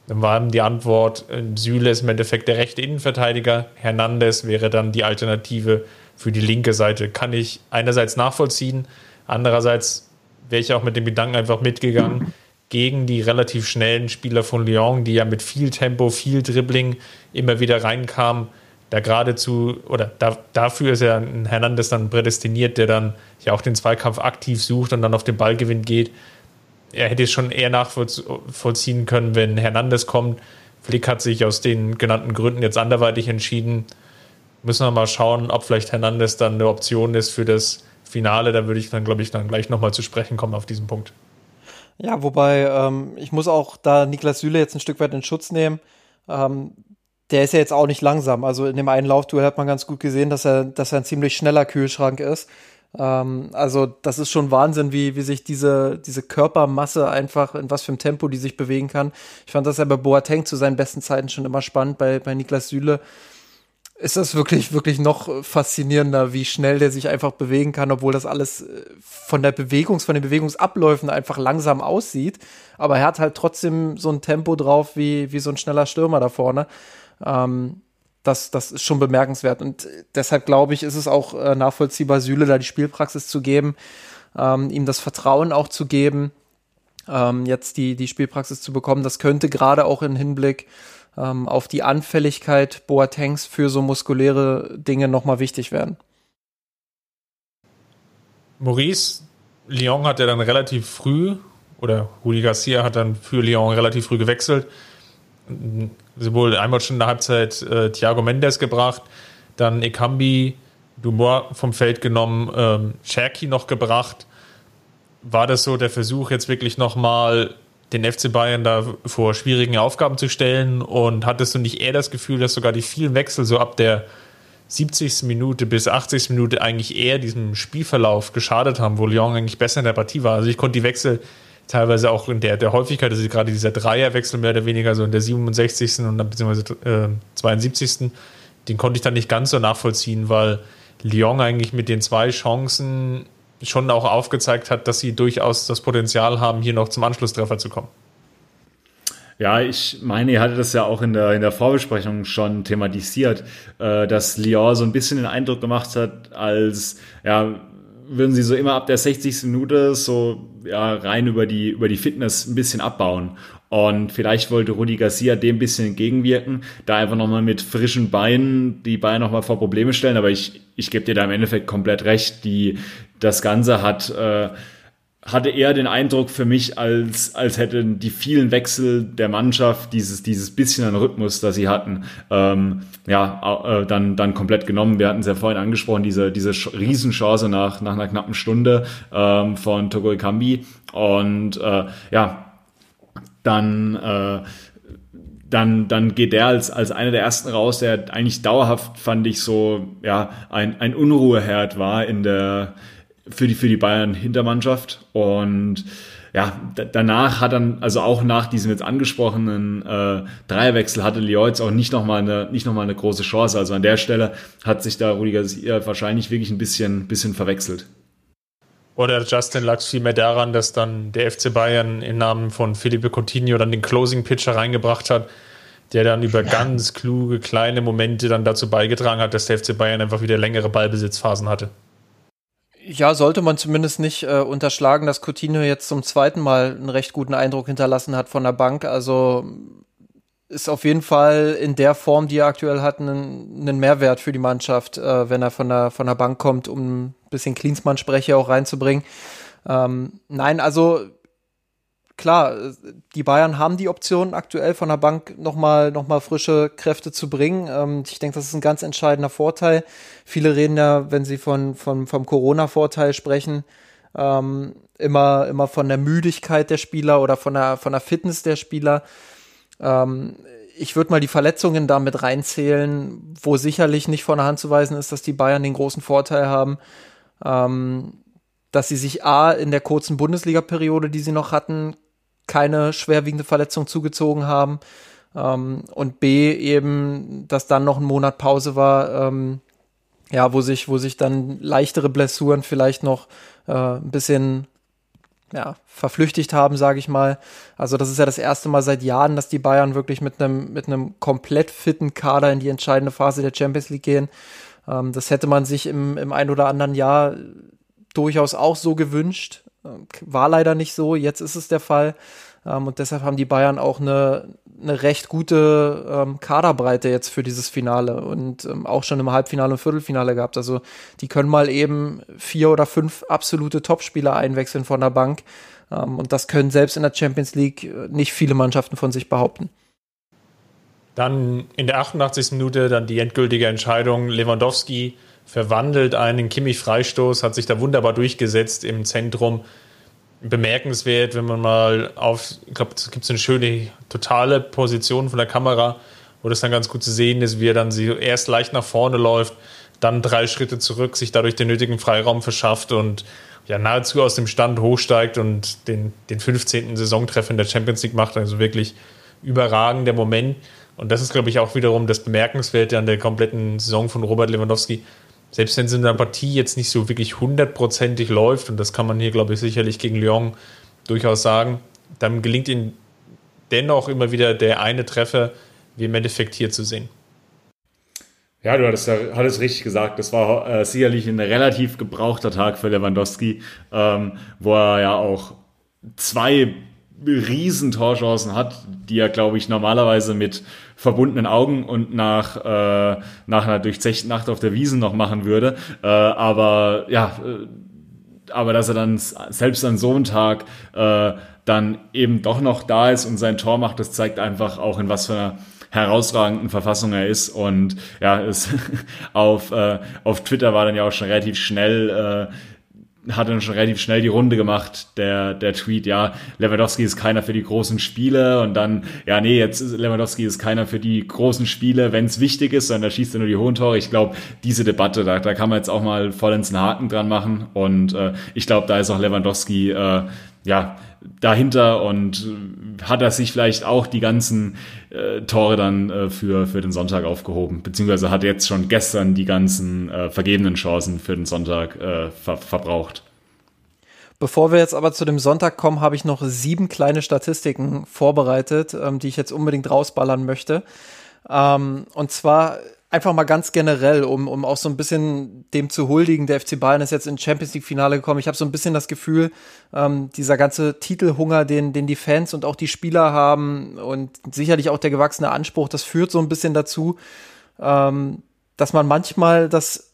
Dann war die Antwort, Süle ist im Endeffekt der rechte Innenverteidiger, Hernandez wäre dann die Alternative für die linke Seite. Kann ich einerseits nachvollziehen, andererseits wäre ich auch mit dem Gedanken einfach mitgegangen, gegen die relativ schnellen Spieler von Lyon, die ja mit viel Tempo, viel Dribbling immer wieder reinkamen, da geradezu, oder da, dafür ist ja ein Hernandez dann prädestiniert, der dann ja auch den Zweikampf aktiv sucht und dann auf den Ballgewinn geht. Er hätte es schon eher nachvollziehen können, wenn Hernandez kommt. Flick hat sich aus den genannten Gründen jetzt anderweitig entschieden. Müssen wir mal schauen, ob vielleicht Hernandez dann eine Option ist für das Finale. Da würde ich dann, glaube ich, dann gleich nochmal zu sprechen kommen auf diesen Punkt. Ja, wobei ähm, ich muss auch da Niklas Süle jetzt ein Stück weit in Schutz nehmen. Ähm, der ist ja jetzt auch nicht langsam. Also in dem einen Laufduell hat man ganz gut gesehen, dass er, dass er ein ziemlich schneller Kühlschrank ist. Ähm, also das ist schon Wahnsinn, wie, wie sich diese, diese Körpermasse einfach, in was für einem Tempo die sich bewegen kann. Ich fand das ja bei Boateng zu seinen besten Zeiten schon immer spannend, bei, bei Niklas Süle ist das wirklich, wirklich noch faszinierender, wie schnell der sich einfach bewegen kann, obwohl das alles äh, von der Bewegungs-, von den Bewegungsabläufen einfach langsam aussieht. Aber er hat halt trotzdem so ein Tempo drauf wie, wie so ein schneller Stürmer da vorne. Ähm, das, das ist schon bemerkenswert. Und deshalb glaube ich, ist es auch äh, nachvollziehbar, Süle da die Spielpraxis zu geben, ähm, ihm das Vertrauen auch zu geben, ähm, jetzt die, die Spielpraxis zu bekommen. Das könnte gerade auch im Hinblick ähm, auf die Anfälligkeit Boatengs für so muskuläre Dinge nochmal wichtig werden. Maurice, Lyon hat ja dann relativ früh, oder Rudi Garcia hat dann für Lyon relativ früh gewechselt. Sowohl einmal schon in der Halbzeit äh, Thiago Mendes gebracht, dann Ekambi, Dumois vom Feld genommen, ähm, Cherky noch gebracht. War das so der Versuch, jetzt wirklich nochmal den FC Bayern da vor schwierigen Aufgaben zu stellen? Und hattest du nicht eher das Gefühl, dass sogar die vielen Wechsel so ab der 70. Minute bis 80. Minute eigentlich eher diesem Spielverlauf geschadet haben, wo Lyon eigentlich besser in der Partie war? Also ich konnte die Wechsel teilweise auch in der, der Häufigkeit, also gerade dieser Dreierwechsel mehr oder weniger so in der 67. und dann beziehungsweise äh, 72. Den konnte ich dann nicht ganz so nachvollziehen, weil Lyon eigentlich mit den zwei Chancen schon auch aufgezeigt hat, dass sie durchaus das Potenzial haben, hier noch zum Anschlusstreffer zu kommen. Ja, ich meine, ihr hattet das ja auch in der, in der Vorbesprechung schon thematisiert, äh, dass Lyon so ein bisschen den Eindruck gemacht hat, als ja, würden sie so immer ab der 60. Minute so ja, rein über die, über die Fitness ein bisschen abbauen. Und vielleicht wollte Rudi Garcia dem ein bisschen entgegenwirken, da einfach nochmal mit frischen Beinen die Beine nochmal vor Probleme stellen. Aber ich, ich gebe dir da im Endeffekt komplett recht. Die, das Ganze hat, äh, hatte eher den Eindruck für mich, als, als hätten die vielen Wechsel der Mannschaft dieses, dieses bisschen an Rhythmus, das sie hatten, ähm, ja, äh, dann, dann komplett genommen. Wir hatten es ja vorhin angesprochen, diese, diese Riesenchance nach, nach einer knappen Stunde ähm, von Togo Ikambi. Und äh, ja, dann, äh, dann, dann geht der als, als einer der ersten raus, der eigentlich dauerhaft, fand ich, so ja, ein, ein Unruheherd war in der, für die, für die Bayern-Hintermannschaft. Und ja, danach hat dann, also auch nach diesem jetzt angesprochenen äh, Dreierwechsel hatte jetzt auch nicht nochmal eine, nicht noch mal eine große Chance. Also an der Stelle hat sich da Rudiger wahrscheinlich wirklich ein bisschen, bisschen verwechselt. Oder Justin lag es vielmehr daran, dass dann der FC Bayern im Namen von Felipe Coutinho dann den Closing Pitcher reingebracht hat, der dann über ganz kluge kleine Momente dann dazu beigetragen hat, dass der FC Bayern einfach wieder längere Ballbesitzphasen hatte. Ja, sollte man zumindest nicht äh, unterschlagen, dass Coutinho jetzt zum zweiten Mal einen recht guten Eindruck hinterlassen hat von der Bank. Also ist auf jeden Fall in der Form, die er aktuell hat, einen, einen Mehrwert für die Mannschaft, äh, wenn er von der, von der Bank kommt, um ein bisschen Klinsmann-Sprecher auch reinzubringen. Ähm, nein, also klar, die Bayern haben die Option aktuell von der Bank nochmal noch mal frische Kräfte zu bringen. Ähm, ich denke, das ist ein ganz entscheidender Vorteil. Viele reden ja, wenn sie von, von, vom Corona-Vorteil sprechen, ähm, immer, immer von der Müdigkeit der Spieler oder von der, von der Fitness der Spieler. Ähm, ich würde mal die Verletzungen damit reinzählen, wo sicherlich nicht von der Hand zu weisen ist, dass die Bayern den großen Vorteil haben, ähm, dass sie sich A in der kurzen Bundesliga-Periode, die sie noch hatten, keine schwerwiegende Verletzung zugezogen haben. Ähm, und B eben, dass dann noch ein Monat Pause war, ähm, ja, wo sich, wo sich dann leichtere Blessuren vielleicht noch äh, ein bisschen ja, verflüchtigt haben, sage ich mal. Also das ist ja das erste Mal seit Jahren, dass die Bayern wirklich mit einem mit einem komplett fitten Kader in die entscheidende Phase der Champions League gehen. Ähm, das hätte man sich im, im ein oder anderen Jahr durchaus auch so gewünscht. Ähm, war leider nicht so. Jetzt ist es der Fall. Ähm, und deshalb haben die Bayern auch eine, eine recht gute ähm, Kaderbreite jetzt für dieses Finale und auch schon im Halbfinale und Viertelfinale gehabt. Also die können mal eben vier oder fünf absolute Topspieler einwechseln von der Bank. Und das können selbst in der Champions League äh, nicht viele Mannschaften von sich behaupten. Dann in der 88. Minute dann die endgültige Entscheidung. Lewandowski verwandelt einen Kimmich-Freistoß, hat sich da wunderbar durchgesetzt im Zentrum bemerkenswert, wenn man mal auf, ich glaube, es gibt eine schöne totale Position von der Kamera, wo das dann ganz gut zu sehen ist, wie er dann erst leicht nach vorne läuft, dann drei Schritte zurück, sich dadurch den nötigen Freiraum verschafft und ja nahezu aus dem Stand hochsteigt und den, den 15. Saisontreffer in der Champions League macht. Also wirklich überragender Moment. Und das ist, glaube ich, auch wiederum das Bemerkenswerte an der kompletten Saison von Robert Lewandowski. Selbst wenn es in der Partie jetzt nicht so wirklich hundertprozentig läuft, und das kann man hier, glaube ich, sicherlich gegen Lyon durchaus sagen, dann gelingt ihm dennoch immer wieder der eine Treffer, wie im Endeffekt hier zu sehen. Ja, du hattest, hattest richtig gesagt. Das war äh, sicherlich ein relativ gebrauchter Tag für Lewandowski, ähm, wo er ja auch zwei riesen Torchancen hat, die er, glaube ich, normalerweise mit verbundenen Augen und nach, äh, nach einer durchzechten Nacht auf der Wiesen noch machen würde. Äh, aber ja, äh, aber dass er dann selbst an so einem Tag äh, dann eben doch noch da ist und sein Tor macht, das zeigt einfach auch in was für einer herausragenden Verfassung er ist. Und ja, es, auf, äh, auf Twitter war dann ja auch schon relativ schnell äh, hat dann schon relativ schnell die Runde gemacht, der, der Tweet, ja, Lewandowski ist keiner für die großen Spiele und dann, ja, nee, jetzt Lewandowski ist keiner für die großen Spiele, wenn es wichtig ist, sondern da schießt er nur die hohen Tore. Ich glaube, diese Debatte, da, da kann man jetzt auch mal vollends einen Haken dran machen und äh, ich glaube, da ist auch Lewandowski, äh, ja, dahinter und hat er sich vielleicht auch die ganzen äh, Tore dann äh, für, für den Sonntag aufgehoben, beziehungsweise hat jetzt schon gestern die ganzen äh, vergebenen Chancen für den Sonntag äh, ver verbraucht. Bevor wir jetzt aber zu dem Sonntag kommen, habe ich noch sieben kleine Statistiken vorbereitet, ähm, die ich jetzt unbedingt rausballern möchte. Ähm, und zwar einfach mal ganz generell, um, um auch so ein bisschen dem zu huldigen. Der FC Bayern ist jetzt ins Champions League Finale gekommen. Ich habe so ein bisschen das Gefühl, ähm, dieser ganze Titelhunger, den, den die Fans und auch die Spieler haben und sicherlich auch der gewachsene Anspruch, das führt so ein bisschen dazu, ähm, dass man manchmal das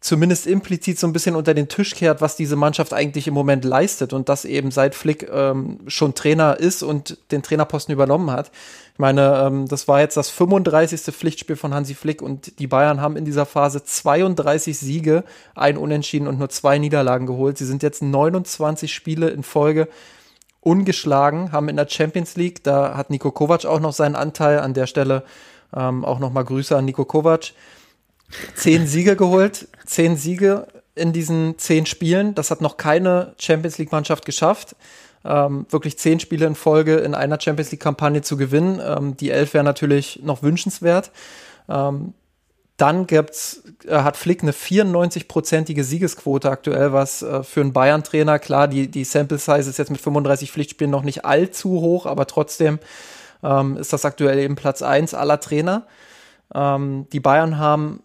zumindest implizit so ein bisschen unter den Tisch kehrt, was diese Mannschaft eigentlich im Moment leistet und das eben seit Flick ähm, schon Trainer ist und den Trainerposten übernommen hat. Ich meine, ähm, das war jetzt das 35. Pflichtspiel von Hansi Flick und die Bayern haben in dieser Phase 32 Siege, ein Unentschieden und nur zwei Niederlagen geholt. Sie sind jetzt 29 Spiele in Folge ungeschlagen, haben in der Champions League, da hat Nico Kovac auch noch seinen Anteil, an der Stelle ähm, auch nochmal Grüße an Nico Kovac zehn Siege geholt, zehn Siege in diesen zehn Spielen. Das hat noch keine Champions League-Mannschaft geschafft. Ähm, wirklich zehn Spiele in Folge in einer Champions League-Kampagne zu gewinnen. Ähm, die elf wäre natürlich noch wünschenswert. Ähm, dann gibt's, äh, hat Flick eine 94-prozentige Siegesquote aktuell, was äh, für einen Bayern-Trainer, klar, die, die Sample Size ist jetzt mit 35 Pflichtspielen noch nicht allzu hoch, aber trotzdem ähm, ist das aktuell eben Platz eins aller Trainer. Ähm, die Bayern haben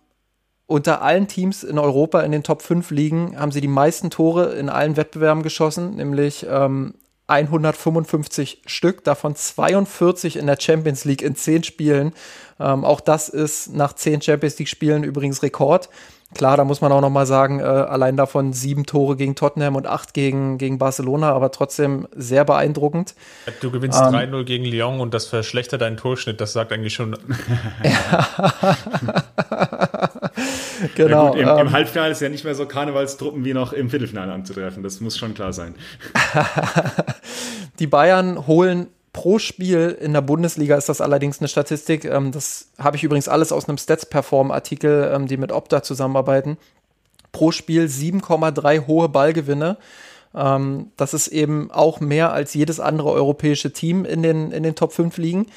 unter allen Teams in Europa in den Top 5 Ligen haben sie die meisten Tore in allen Wettbewerben geschossen, nämlich ähm, 155 Stück, davon 42 in der Champions League in 10 Spielen. Ähm, auch das ist nach 10 Champions League Spielen übrigens Rekord. Klar, da muss man auch noch mal sagen, äh, allein davon sieben Tore gegen Tottenham und acht gegen, gegen Barcelona, aber trotzdem sehr beeindruckend. Du gewinnst ähm, 3-0 gegen Lyon und das verschlechtert deinen Torschnitt, das sagt eigentlich schon. genau. Ja gut, im, ähm, Im Halbfinale ist ja nicht mehr so Karnevalstruppen wie noch im Viertelfinale anzutreffen, das muss schon klar sein. Die Bayern holen pro Spiel in der Bundesliga ist das allerdings eine Statistik. Ähm, das habe ich übrigens alles aus einem Stats-Perform-Artikel, ähm, die mit Opta zusammenarbeiten. Pro Spiel 7,3 hohe Ballgewinne. Ähm, das ist eben auch mehr als jedes andere europäische Team in den, in den Top 5 liegen.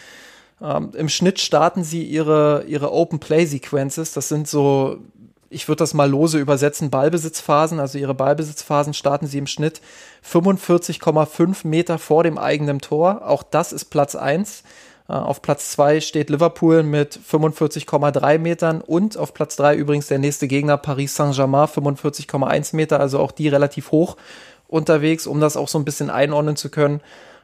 Ähm, Im Schnitt starten sie ihre, ihre Open Play Sequences. Das sind so ich würde das mal lose übersetzen, Ballbesitzphasen, also ihre Ballbesitzphasen starten sie im Schnitt 45,5 Meter vor dem eigenen Tor. Auch das ist Platz 1. Äh, auf Platz 2 steht Liverpool mit 45,3 Metern und auf Platz 3 übrigens der nächste Gegner Paris Saint-Germain 45,1 Meter, also auch die relativ hoch unterwegs, um das auch so ein bisschen einordnen zu können.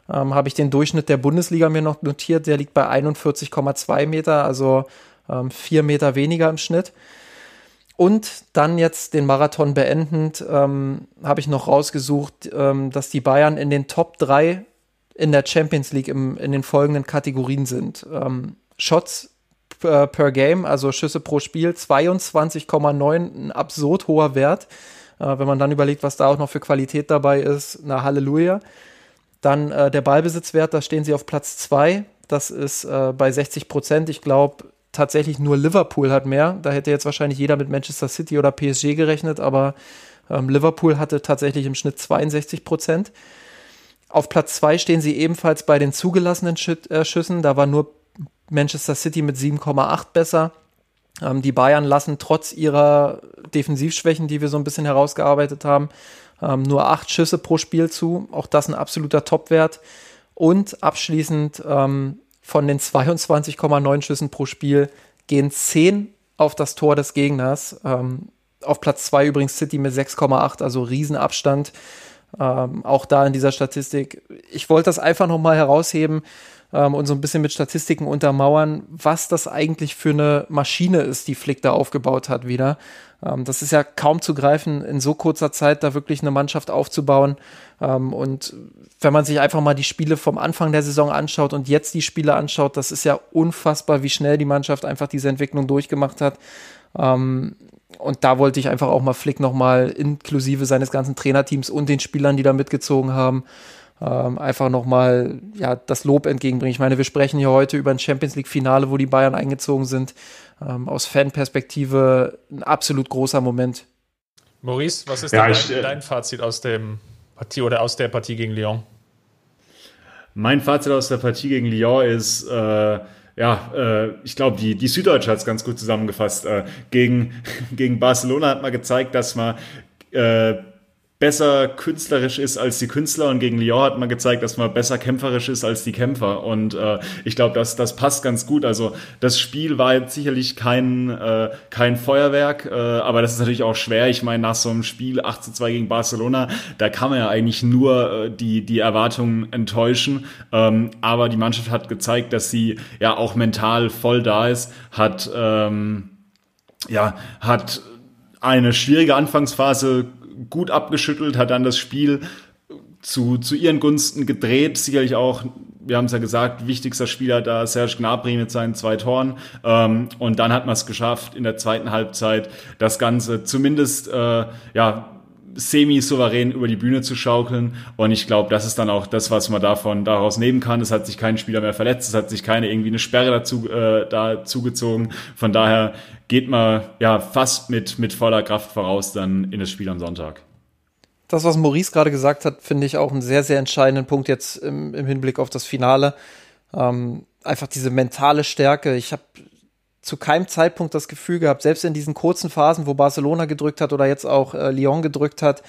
Ähm, habe ich den Durchschnitt der Bundesliga mir noch notiert, der liegt bei 41,2 Meter, also ähm, vier Meter weniger im Schnitt. Und dann jetzt den Marathon beendend, ähm, habe ich noch rausgesucht, ähm, dass die Bayern in den Top 3 in der Champions League im, in den folgenden Kategorien sind. Ähm, Shots per, per, Game, also Schüsse pro Spiel, 22,9, ein absurd hoher Wert. Äh, wenn man dann überlegt, was da auch noch für Qualität dabei ist, na Halleluja. Dann äh, der Ballbesitzwert, da stehen sie auf Platz 2. Das ist äh, bei 60 Prozent. Ich glaube, tatsächlich nur Liverpool hat mehr. Da hätte jetzt wahrscheinlich jeder mit Manchester City oder PSG gerechnet, aber ähm, Liverpool hatte tatsächlich im Schnitt 62 Prozent. Auf Platz 2 stehen sie ebenfalls bei den zugelassenen Schü äh, Schüssen. Da war nur Manchester City mit 7,8 besser. Ähm, die Bayern lassen trotz ihrer Defensivschwächen, die wir so ein bisschen herausgearbeitet haben, ähm, nur acht Schüsse pro Spiel zu. Auch das ein absoluter Topwert. Und abschließend ähm, von den 22,9 Schüssen pro Spiel gehen 10 auf das Tor des Gegners. Ähm, auf Platz 2 übrigens City mit 6,8, also Riesenabstand. Ähm, auch da in dieser Statistik. Ich wollte das einfach nochmal herausheben ähm, und so ein bisschen mit Statistiken untermauern, was das eigentlich für eine Maschine ist, die Flick da aufgebaut hat wieder. Ähm, das ist ja kaum zu greifen, in so kurzer Zeit da wirklich eine Mannschaft aufzubauen. Ähm, und wenn man sich einfach mal die Spiele vom Anfang der Saison anschaut und jetzt die Spiele anschaut, das ist ja unfassbar, wie schnell die Mannschaft einfach diese Entwicklung durchgemacht hat. Ähm, und da wollte ich einfach auch mal Flick nochmal inklusive seines ganzen Trainerteams und den Spielern, die da mitgezogen haben, ähm, einfach nochmal ja, das Lob entgegenbringen. Ich meine, wir sprechen hier heute über ein Champions League-Finale, wo die Bayern eingezogen sind. Ähm, aus Fanperspektive ein absolut großer Moment. Maurice, was ist ja, ich, dein, dein Fazit aus dem Partie oder aus der Partie gegen Lyon? Mein Fazit aus der Partie gegen Lyon ist, äh, ja, äh, ich glaube, die, die Süddeutsche hat es ganz gut zusammengefasst. Äh, gegen, gegen Barcelona hat man gezeigt, dass man äh, besser künstlerisch ist als die Künstler und gegen Lyon hat man gezeigt, dass man besser kämpferisch ist als die Kämpfer und äh, ich glaube, das, das passt ganz gut. Also das Spiel war jetzt sicherlich kein, äh, kein Feuerwerk, äh, aber das ist natürlich auch schwer. Ich meine, nach so einem Spiel 8 zu 2 gegen Barcelona, da kann man ja eigentlich nur äh, die, die Erwartungen enttäuschen, ähm, aber die Mannschaft hat gezeigt, dass sie ja auch mental voll da ist, hat ähm, ja, hat eine schwierige Anfangsphase gut abgeschüttelt, hat dann das Spiel zu, zu ihren Gunsten gedreht. Sicherlich auch, wir haben es ja gesagt, wichtigster Spieler da Serge Gnabry mit seinen zwei Toren. Ähm, und dann hat man es geschafft, in der zweiten Halbzeit das Ganze zumindest äh, ja, semi-souverän über die Bühne zu schaukeln. Und ich glaube, das ist dann auch das, was man davon daraus nehmen kann. Es hat sich kein Spieler mehr verletzt, es hat sich keine irgendwie eine Sperre dazu äh, da zugezogen. Von daher geht man ja fast mit, mit voller Kraft voraus dann in das Spiel am Sonntag. Das, was Maurice gerade gesagt hat, finde ich auch einen sehr, sehr entscheidenden Punkt jetzt im, im Hinblick auf das Finale. Ähm, einfach diese mentale Stärke. Ich habe zu keinem Zeitpunkt das Gefühl gehabt, selbst in diesen kurzen Phasen, wo Barcelona gedrückt hat oder jetzt auch äh, Lyon gedrückt hat,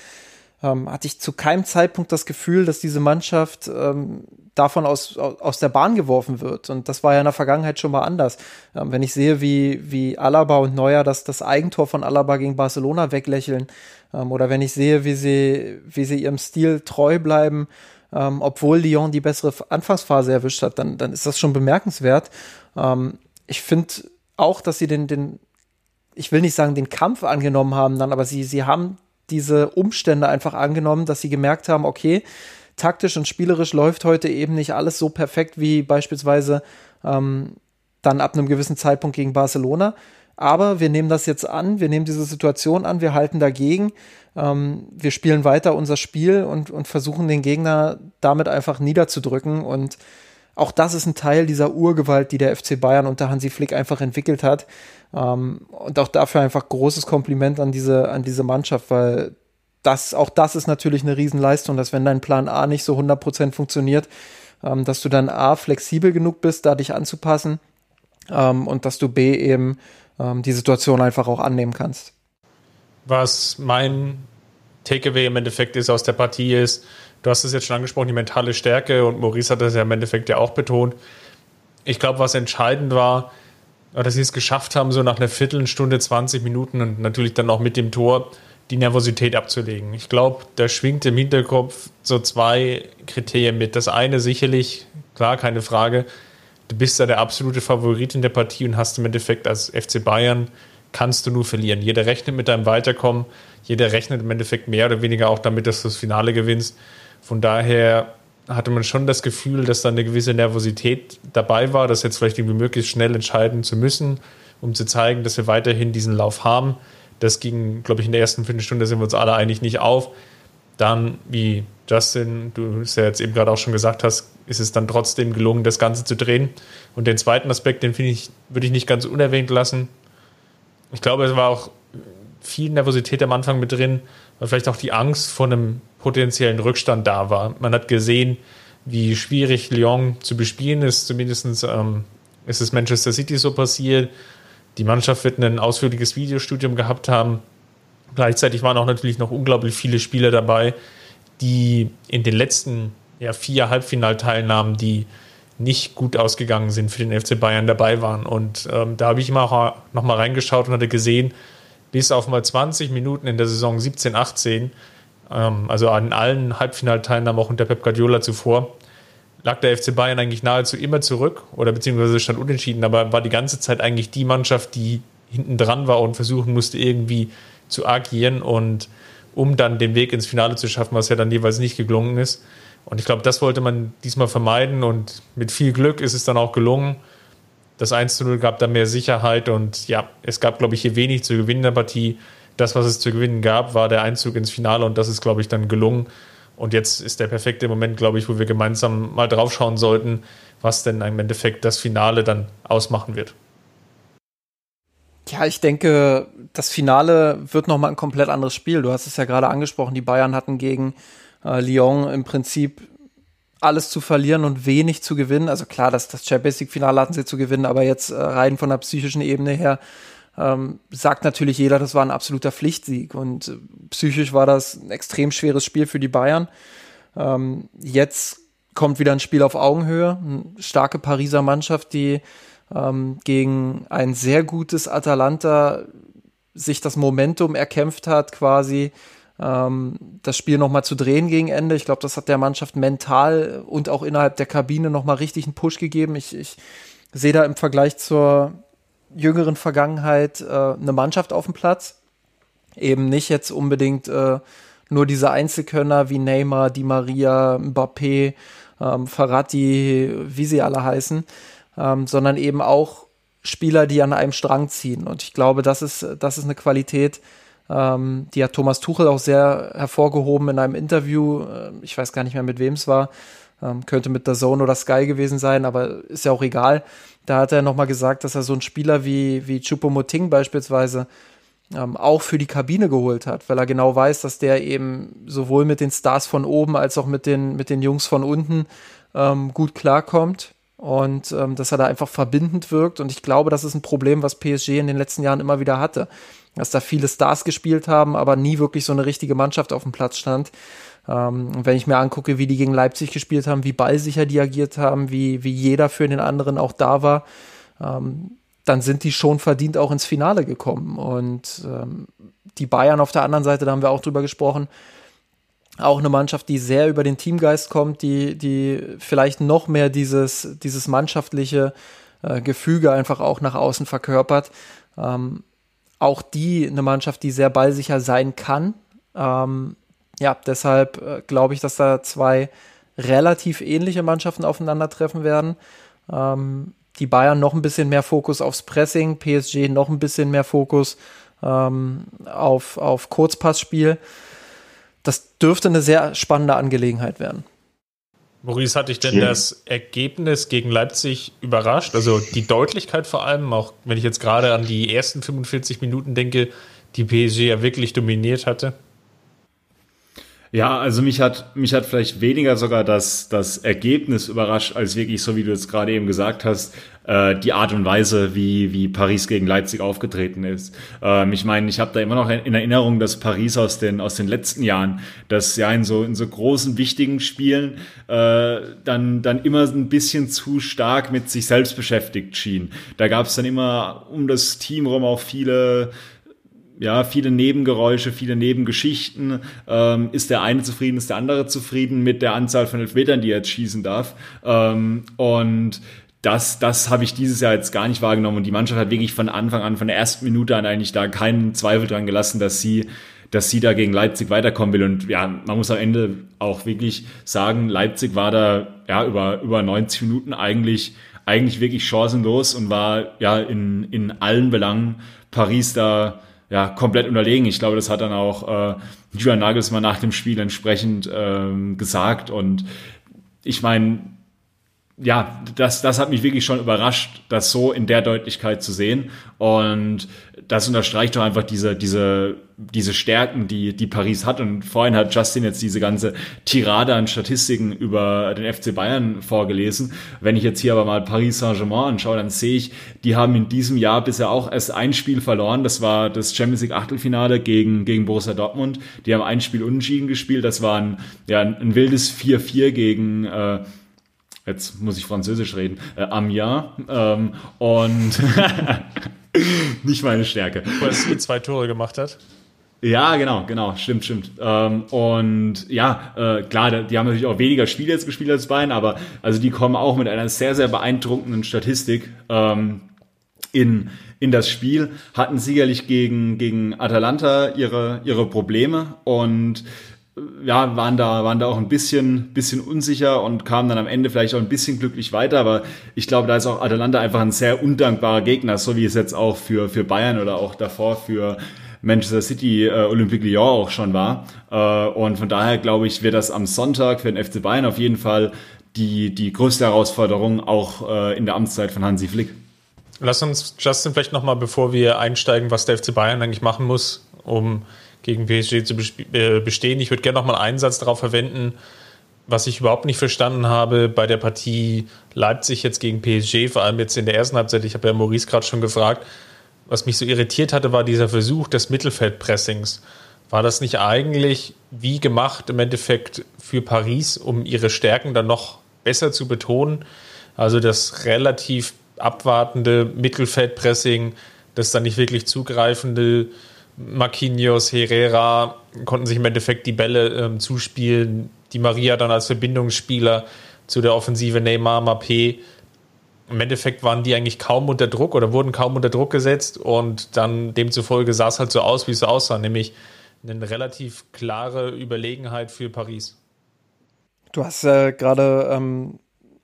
ähm, hatte ich zu keinem Zeitpunkt das Gefühl, dass diese Mannschaft ähm, davon aus, aus der Bahn geworfen wird. Und das war ja in der Vergangenheit schon mal anders. Ähm, wenn ich sehe, wie, wie Alaba und Neuer das, das Eigentor von Alaba gegen Barcelona weglächeln, ähm, oder wenn ich sehe, wie sie, wie sie ihrem Stil treu bleiben, ähm, obwohl Lyon die bessere Anfangsphase erwischt hat, dann, dann ist das schon bemerkenswert. Ähm, ich finde auch, dass sie den, den, ich will nicht sagen, den Kampf angenommen haben dann, aber sie, sie haben diese Umstände einfach angenommen, dass sie gemerkt haben, okay, taktisch und spielerisch läuft heute eben nicht alles so perfekt wie beispielsweise ähm, dann ab einem gewissen Zeitpunkt gegen Barcelona. Aber wir nehmen das jetzt an, wir nehmen diese Situation an, wir halten dagegen, ähm, wir spielen weiter unser Spiel und, und versuchen den Gegner damit einfach niederzudrücken. Und auch das ist ein Teil dieser Urgewalt, die der FC Bayern unter Hansi Flick einfach entwickelt hat. Ähm, und auch dafür einfach großes Kompliment an diese, an diese Mannschaft, weil das, auch das ist natürlich eine Riesenleistung, dass wenn dein Plan A nicht so 100% funktioniert, ähm, dass du dann A, flexibel genug bist, da dich anzupassen ähm, und dass du B, eben die Situation einfach auch annehmen kannst. Was mein Takeaway im Endeffekt ist aus der Partie ist, du hast es jetzt schon angesprochen, die mentale Stärke und Maurice hat das ja im Endeffekt ja auch betont. Ich glaube, was entscheidend war, dass sie es geschafft haben, so nach einer Viertelstunde, 20 Minuten und natürlich dann auch mit dem Tor, die Nervosität abzulegen. Ich glaube, da schwingt im Hinterkopf so zwei Kriterien mit. Das eine sicherlich, klar, keine Frage, du bist da der absolute Favorit in der Partie und hast im Endeffekt als FC Bayern kannst du nur verlieren. Jeder rechnet mit deinem Weiterkommen, jeder rechnet im Endeffekt mehr oder weniger auch damit, dass du das Finale gewinnst. Von daher hatte man schon das Gefühl, dass da eine gewisse Nervosität dabei war, das jetzt vielleicht irgendwie möglichst schnell entscheiden zu müssen, um zu zeigen, dass wir weiterhin diesen Lauf haben. Das ging, glaube ich, in der ersten Viertelstunde sind wir uns alle eigentlich nicht auf. Dann, wie Justin, du es ja jetzt eben gerade auch schon gesagt hast, ist es dann trotzdem gelungen, das Ganze zu drehen. Und den zweiten Aspekt, den finde ich, würde ich nicht ganz unerwähnt lassen. Ich glaube, es war auch viel Nervosität am Anfang mit drin, weil vielleicht auch die Angst vor einem potenziellen Rückstand da war. Man hat gesehen, wie schwierig Lyon zu bespielen ist, zumindest ähm, ist es Manchester City so passiert. Die Mannschaft wird ein ausführliches Videostudium gehabt haben. Gleichzeitig waren auch natürlich noch unglaublich viele Spieler dabei, die in den letzten ja, vier Halbfinalteilnahmen, die nicht gut ausgegangen sind für den FC Bayern dabei waren. Und ähm, da habe ich immer noch mal reingeschaut und hatte gesehen, bis auf mal 20 Minuten in der Saison 17, 18, ähm, also an allen Halbfinalteilnahmen auch unter Pep Guardiola zuvor, lag der FC Bayern eigentlich nahezu immer zurück oder beziehungsweise stand unentschieden, aber war die ganze Zeit eigentlich die Mannschaft, die hinten dran war und versuchen musste, irgendwie zu agieren und um dann den Weg ins Finale zu schaffen, was ja dann jeweils nicht geglungen ist. Und ich glaube, das wollte man diesmal vermeiden und mit viel Glück ist es dann auch gelungen. Das 1 zu 0 gab da mehr Sicherheit und ja, es gab, glaube ich, hier wenig zu gewinnen in der Partie. Das, was es zu gewinnen gab, war der Einzug ins Finale und das ist, glaube ich, dann gelungen. Und jetzt ist der perfekte Moment, glaube ich, wo wir gemeinsam mal draufschauen sollten, was denn im Endeffekt das Finale dann ausmachen wird. Ja, ich denke, das Finale wird nochmal ein komplett anderes Spiel. Du hast es ja gerade angesprochen, die Bayern hatten gegen äh, Lyon im Prinzip alles zu verlieren und wenig zu gewinnen. Also klar, das, das Champions League-Finale hatten sie zu gewinnen, aber jetzt äh, rein von der psychischen Ebene her ähm, sagt natürlich jeder, das war ein absoluter Pflichtsieg. Und äh, psychisch war das ein extrem schweres Spiel für die Bayern. Ähm, jetzt kommt wieder ein Spiel auf Augenhöhe. Eine starke Pariser Mannschaft, die ähm, gegen ein sehr gutes Atalanta sich das Momentum erkämpft hat, quasi ähm, das Spiel nochmal zu drehen gegen Ende. Ich glaube, das hat der Mannschaft mental und auch innerhalb der Kabine nochmal richtig einen Push gegeben. Ich, ich sehe da im Vergleich zur jüngeren Vergangenheit äh, eine Mannschaft auf dem Platz. Eben nicht jetzt unbedingt äh, nur diese Einzelkönner wie Neymar, Di Maria, Mbappé, ähm, Ferrati, wie sie alle heißen, ähm, sondern eben auch Spieler, die an einem Strang ziehen. Und ich glaube, das ist, das ist eine Qualität, ähm, die hat Thomas Tuchel auch sehr hervorgehoben in einem Interview. Äh, ich weiß gar nicht mehr, mit wem es war. Ähm, könnte mit der Zone oder Sky gewesen sein, aber ist ja auch egal. Da hat er nochmal gesagt, dass er so einen Spieler wie, wie Chupomoting beispielsweise ähm, auch für die Kabine geholt hat, weil er genau weiß, dass der eben sowohl mit den Stars von oben als auch mit den, mit den Jungs von unten ähm, gut klarkommt und ähm, dass er da einfach verbindend wirkt. Und ich glaube, das ist ein Problem, was PSG in den letzten Jahren immer wieder hatte dass da viele Stars gespielt haben, aber nie wirklich so eine richtige Mannschaft auf dem Platz stand. Ähm, wenn ich mir angucke, wie die gegen Leipzig gespielt haben, wie ballsicher die agiert haben, wie, wie jeder für den anderen auch da war, ähm, dann sind die schon verdient auch ins Finale gekommen. Und ähm, die Bayern auf der anderen Seite, da haben wir auch drüber gesprochen, auch eine Mannschaft, die sehr über den Teamgeist kommt, die, die vielleicht noch mehr dieses, dieses mannschaftliche äh, Gefüge einfach auch nach außen verkörpert. Ähm, auch die eine Mannschaft, die sehr ballsicher sein kann. Ähm, ja, deshalb äh, glaube ich, dass da zwei relativ ähnliche Mannschaften aufeinandertreffen werden. Ähm, die Bayern noch ein bisschen mehr Fokus aufs Pressing, PSG noch ein bisschen mehr Fokus ähm, auf, auf Kurzpassspiel. Das dürfte eine sehr spannende Angelegenheit werden. Maurice, hat dich denn das Ergebnis gegen Leipzig überrascht? Also die Deutlichkeit vor allem, auch wenn ich jetzt gerade an die ersten 45 Minuten denke, die PSG ja wirklich dominiert hatte? Ja, also mich hat, mich hat vielleicht weniger sogar das, das Ergebnis überrascht, als wirklich, so wie du jetzt gerade eben gesagt hast, äh, die Art und Weise, wie, wie Paris gegen Leipzig aufgetreten ist. Ähm, ich meine, ich habe da immer noch in Erinnerung, dass Paris aus den, aus den letzten Jahren, das ja in so, in so großen, wichtigen Spielen äh, dann, dann immer ein bisschen zu stark mit sich selbst beschäftigt schien. Da gab es dann immer um das Team rum auch viele ja, viele Nebengeräusche, viele Nebengeschichten. Ähm, ist der eine zufrieden, ist der andere zufrieden mit der Anzahl von Elfmetern, die er jetzt schießen darf. Ähm, und das, das habe ich dieses Jahr jetzt gar nicht wahrgenommen. Und die Mannschaft hat wirklich von Anfang an, von der ersten Minute an eigentlich da keinen Zweifel dran gelassen, dass sie, dass sie da gegen Leipzig weiterkommen will. Und ja, man muss am Ende auch wirklich sagen, Leipzig war da ja über, über 90 Minuten eigentlich, eigentlich wirklich chancenlos und war ja in, in allen Belangen Paris da ja, komplett unterlegen. Ich glaube, das hat dann auch äh, Julian Nagelsmann nach dem Spiel entsprechend ähm, gesagt. Und ich meine, ja, das, das hat mich wirklich schon überrascht, das so in der Deutlichkeit zu sehen. Und das unterstreicht doch einfach diese, diese, diese Stärken, die, die Paris hat. Und vorhin hat Justin jetzt diese ganze Tirade an Statistiken über den FC Bayern vorgelesen. Wenn ich jetzt hier aber mal Paris Saint-Germain anschaue, dann sehe ich, die haben in diesem Jahr bisher auch erst ein Spiel verloren. Das war das Champions League Achtelfinale gegen, gegen Borussia Dortmund. Die haben ein Spiel unentschieden gespielt. Das war ein, ja, ein wildes 4-4 gegen, äh, jetzt muss ich Französisch reden, äh, Amiens. Ähm, und nicht meine Stärke. Weil sie zwei Tore gemacht hat. Ja, genau, genau, stimmt, stimmt. Ähm, und ja, äh, klar, die haben natürlich auch weniger Spiele jetzt gespielt als Bayern, aber also die kommen auch mit einer sehr, sehr beeindruckenden Statistik ähm, in, in das Spiel, hatten sicherlich gegen, gegen Atalanta ihre, ihre Probleme und ja, waren da, waren da auch ein bisschen, bisschen unsicher und kamen dann am Ende vielleicht auch ein bisschen glücklich weiter. Aber ich glaube, da ist auch Atalanta einfach ein sehr undankbarer Gegner, so wie es jetzt auch für, für Bayern oder auch davor für Manchester City äh, Olympique Lyon auch schon war. Äh, und von daher glaube ich, wird das am Sonntag für den FC Bayern auf jeden Fall die, die größte Herausforderung auch äh, in der Amtszeit von Hansi Flick. Lass uns, Justin, vielleicht nochmal, bevor wir einsteigen, was der FC Bayern eigentlich machen muss, um gegen PSG zu äh, bestehen. Ich würde gerne noch mal einen Satz darauf verwenden, was ich überhaupt nicht verstanden habe bei der Partie Leipzig jetzt gegen PSG, vor allem jetzt in der ersten Halbzeit. Ich habe ja Maurice gerade schon gefragt. Was mich so irritiert hatte, war dieser Versuch des Mittelfeldpressings. War das nicht eigentlich wie gemacht im Endeffekt für Paris, um ihre Stärken dann noch besser zu betonen? Also das relativ abwartende Mittelfeldpressing, das dann nicht wirklich zugreifende Marquinhos, Herrera konnten sich im Endeffekt die Bälle ähm, zuspielen. Die Maria dann als Verbindungsspieler zu der Offensive Neymar, Mappé. Im Endeffekt waren die eigentlich kaum unter Druck oder wurden kaum unter Druck gesetzt und dann demzufolge sah es halt so aus, wie es aussah, nämlich eine relativ klare Überlegenheit für Paris. Du hast äh, gerade ähm,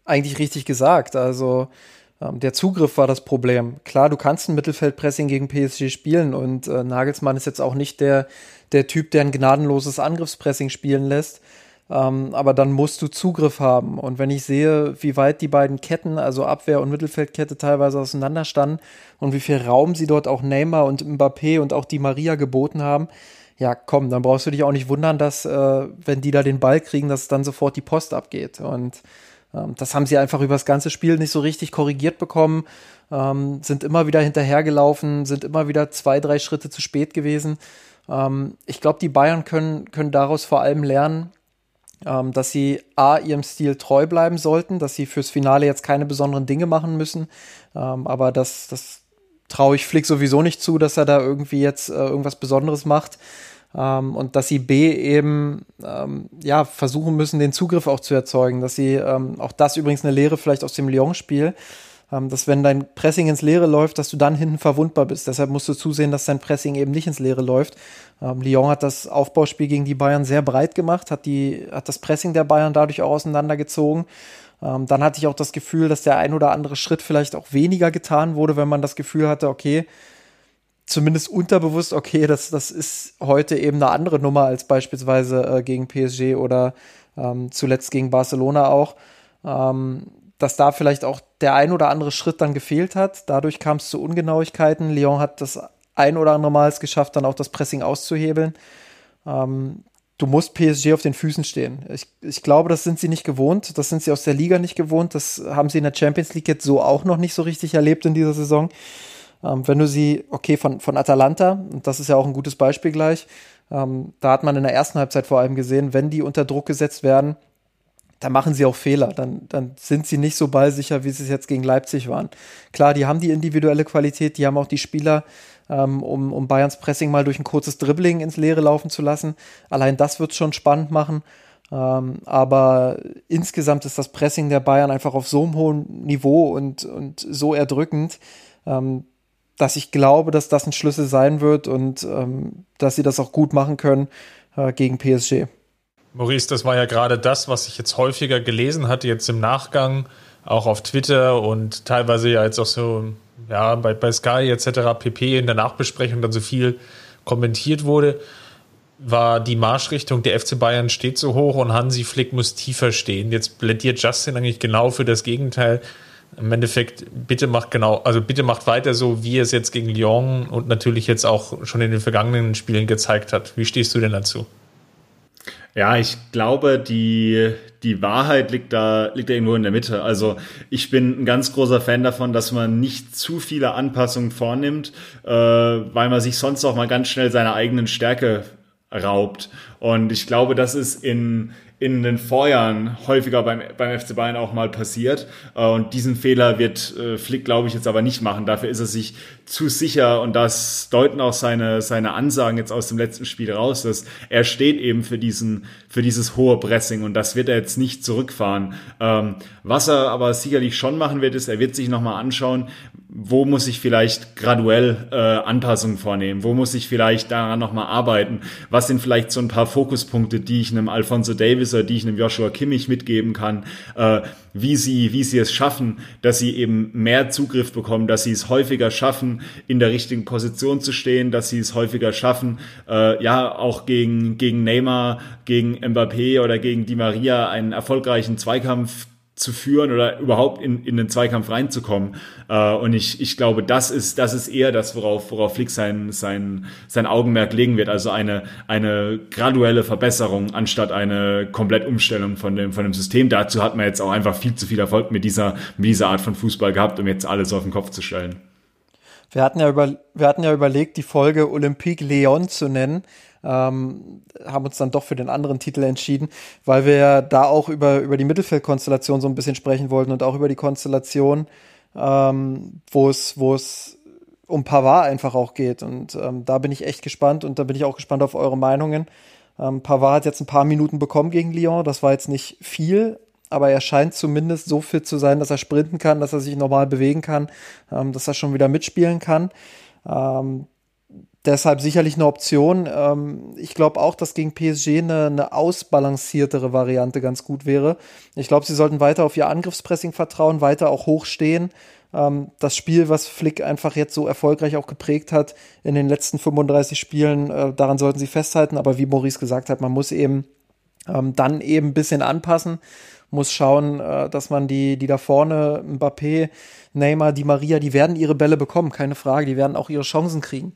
eigentlich richtig gesagt. Also der Zugriff war das Problem. Klar, du kannst ein Mittelfeldpressing gegen PSG spielen und äh, Nagelsmann ist jetzt auch nicht der, der Typ, der ein gnadenloses Angriffspressing spielen lässt. Ähm, aber dann musst du Zugriff haben. Und wenn ich sehe, wie weit die beiden Ketten, also Abwehr- und Mittelfeldkette, teilweise auseinanderstanden und wie viel Raum sie dort auch Neymar und Mbappé und auch die Maria geboten haben, ja, komm, dann brauchst du dich auch nicht wundern, dass, äh, wenn die da den Ball kriegen, dass dann sofort die Post abgeht. Und ähm, das haben sie einfach über das ganze Spiel nicht so richtig korrigiert bekommen, ähm, sind immer wieder hinterhergelaufen, sind immer wieder zwei, drei Schritte zu spät gewesen. Ähm, ich glaube, die Bayern können, können daraus vor allem lernen, ähm, dass sie A, ihrem Stil treu bleiben sollten, dass sie fürs Finale jetzt keine besonderen Dinge machen müssen, ähm, aber das, das traue ich Flick sowieso nicht zu, dass er da irgendwie jetzt äh, irgendwas Besonderes macht. Ähm, und dass sie B eben ähm, ja versuchen müssen, den Zugriff auch zu erzeugen, dass sie ähm, auch das übrigens eine Lehre vielleicht aus dem Lyon-Spiel, ähm, dass wenn dein Pressing ins Leere läuft, dass du dann hinten verwundbar bist. Deshalb musst du zusehen, dass dein Pressing eben nicht ins Leere läuft. Ähm, Lyon hat das Aufbauspiel gegen die Bayern sehr breit gemacht, hat die hat das Pressing der Bayern dadurch auch auseinandergezogen. Ähm, dann hatte ich auch das Gefühl, dass der ein oder andere Schritt vielleicht auch weniger getan wurde, wenn man das Gefühl hatte, okay, zumindest unterbewusst, okay, das, das ist heute eben eine andere Nummer als beispielsweise äh, gegen PSG oder ähm, zuletzt gegen Barcelona auch. Ähm, dass da vielleicht auch der ein oder andere Schritt dann gefehlt hat. Dadurch kam es zu Ungenauigkeiten. Lyon hat das ein oder andere Mal es geschafft, dann auch das Pressing auszuhebeln. Ähm, du musst PSG auf den Füßen stehen. Ich, ich glaube, das sind sie nicht gewohnt. Das sind sie aus der Liga nicht gewohnt. Das haben sie in der Champions League jetzt so auch noch nicht so richtig erlebt in dieser Saison. Ähm, wenn du sie, okay, von, von Atalanta, und das ist ja auch ein gutes Beispiel gleich, ähm, da hat man in der ersten Halbzeit vor allem gesehen, wenn die unter Druck gesetzt werden, dann machen sie auch Fehler. Dann, dann sind sie nicht so ballsicher, wie sie es jetzt gegen Leipzig waren. Klar, die haben die individuelle Qualität, die haben auch die Spieler, ähm, um, um Bayerns Pressing mal durch ein kurzes Dribbling ins Leere laufen zu lassen. Allein das wird schon spannend machen. Ähm, aber insgesamt ist das Pressing der Bayern einfach auf so einem hohen Niveau und, und so erdrückend, ähm, dass ich glaube, dass das ein Schlüssel sein wird und ähm, dass sie das auch gut machen können äh, gegen PSG. Maurice, das war ja gerade das, was ich jetzt häufiger gelesen hatte, jetzt im Nachgang, auch auf Twitter und teilweise ja jetzt auch so ja, bei, bei Sky etc. pp. in der Nachbesprechung dann so viel kommentiert wurde. war die Marschrichtung der FC Bayern steht so hoch und Hansi Flick muss tiefer stehen. Jetzt plädiert Justin eigentlich genau für das Gegenteil. Im Endeffekt, bitte macht genau, also bitte macht weiter so, wie es jetzt gegen Lyon und natürlich jetzt auch schon in den vergangenen Spielen gezeigt hat. Wie stehst du denn dazu? Ja, ich glaube, die, die Wahrheit liegt da, liegt da irgendwo in der Mitte. Also ich bin ein ganz großer Fan davon, dass man nicht zu viele Anpassungen vornimmt, äh, weil man sich sonst auch mal ganz schnell seiner eigenen Stärke raubt. Und ich glaube, das ist in, in den Vorjahren häufiger beim, beim FC Bayern auch mal passiert. Äh, und diesen Fehler wird äh, Flick, glaube ich, jetzt aber nicht machen. Dafür ist er sich zu sicher und das deuten auch seine, seine Ansagen jetzt aus dem letzten Spiel raus, dass er steht eben für diesen, für dieses hohe Pressing und das wird er jetzt nicht zurückfahren. Ähm, was er aber sicherlich schon machen wird, ist, er wird sich nochmal anschauen, wo muss ich vielleicht graduell äh, Anpassungen vornehmen? Wo muss ich vielleicht daran nochmal arbeiten? Was sind vielleicht so ein paar Fokuspunkte, die ich einem Alfonso Davis oder die ich einem Joshua Kimmich mitgeben kann? Äh, wie sie, wie sie es schaffen, dass sie eben mehr Zugriff bekommen, dass sie es häufiger schaffen, in der richtigen Position zu stehen, dass sie es häufiger schaffen, äh, ja, auch gegen, gegen Neymar, gegen Mbappé oder gegen Di Maria einen erfolgreichen Zweikampf zu führen oder überhaupt in, in den Zweikampf reinzukommen. Äh, und ich, ich glaube, das ist, das ist eher das, worauf, worauf Flick sein, sein, sein Augenmerk legen wird. Also eine, eine graduelle Verbesserung anstatt eine Komplettumstellung von dem, von dem System. Dazu hat man jetzt auch einfach viel zu viel Erfolg mit dieser, mit dieser Art von Fußball gehabt, um jetzt alles auf den Kopf zu stellen. Wir hatten ja, über, wir hatten ja überlegt, die Folge Olympique Leon zu nennen ähm, haben uns dann doch für den anderen Titel entschieden, weil wir da auch über, über die Mittelfeldkonstellation so ein bisschen sprechen wollten und auch über die Konstellation, ähm, wo es, wo es um Pavard einfach auch geht. Und ähm, da bin ich echt gespannt und da bin ich auch gespannt auf eure Meinungen. Ähm, Pavard hat jetzt ein paar Minuten bekommen gegen Lyon, das war jetzt nicht viel, aber er scheint zumindest so fit zu sein, dass er sprinten kann, dass er sich normal bewegen kann, ähm, dass er schon wieder mitspielen kann. Ähm, deshalb sicherlich eine Option. Ähm, ich glaube auch, dass gegen PSG eine, eine ausbalanciertere Variante ganz gut wäre. Ich glaube, sie sollten weiter auf ihr Angriffspressing vertrauen, weiter auch hochstehen. Ähm, das Spiel, was Flick einfach jetzt so erfolgreich auch geprägt hat in den letzten 35 Spielen, äh, daran sollten sie festhalten. Aber wie Maurice gesagt hat, man muss eben ähm, dann eben ein bisschen anpassen, muss schauen, äh, dass man die, die da vorne, Mbappé, Neymar, Di Maria, die werden ihre Bälle bekommen, keine Frage, die werden auch ihre Chancen kriegen.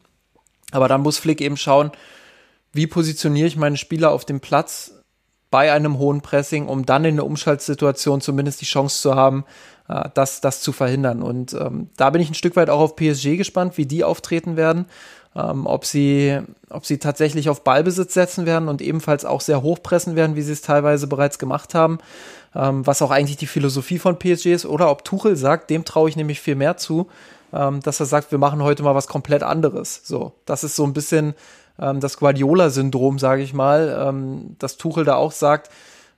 Aber dann muss Flick eben schauen, wie positioniere ich meine Spieler auf dem Platz bei einem hohen Pressing, um dann in der Umschaltsituation zumindest die Chance zu haben, äh, das, das zu verhindern. Und ähm, da bin ich ein Stück weit auch auf PSG gespannt, wie die auftreten werden. Ähm, ob, sie, ob sie tatsächlich auf Ballbesitz setzen werden und ebenfalls auch sehr hoch pressen werden, wie sie es teilweise bereits gemacht haben, ähm, was auch eigentlich die Philosophie von PSG ist, oder ob Tuchel sagt, dem traue ich nämlich viel mehr zu, ähm, dass er sagt, wir machen heute mal was komplett anderes. So, das ist so ein bisschen ähm, das Guardiola-Syndrom, sage ich mal, ähm, dass Tuchel da auch sagt,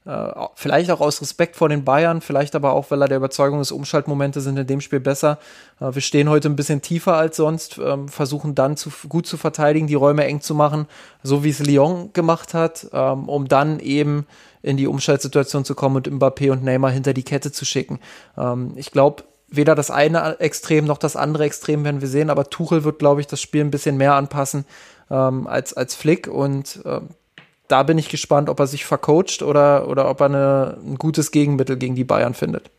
äh, vielleicht auch aus Respekt vor den Bayern, vielleicht aber auch, weil er der Überzeugung ist, Umschaltmomente sind in dem Spiel besser. Äh, wir stehen heute ein bisschen tiefer als sonst, ähm, versuchen dann zu, gut zu verteidigen, die Räume eng zu machen, so wie es Lyon gemacht hat, ähm, um dann eben in die Umschaltsituation zu kommen und Mbappé und Neymar hinter die Kette zu schicken. Ähm, ich glaube, weder das eine Extrem noch das andere Extrem werden wir sehen, aber Tuchel wird, glaube ich, das Spiel ein bisschen mehr anpassen ähm, als, als Flick und äh, da bin ich gespannt, ob er sich vercoacht oder, oder ob er eine, ein gutes Gegenmittel gegen die Bayern findet.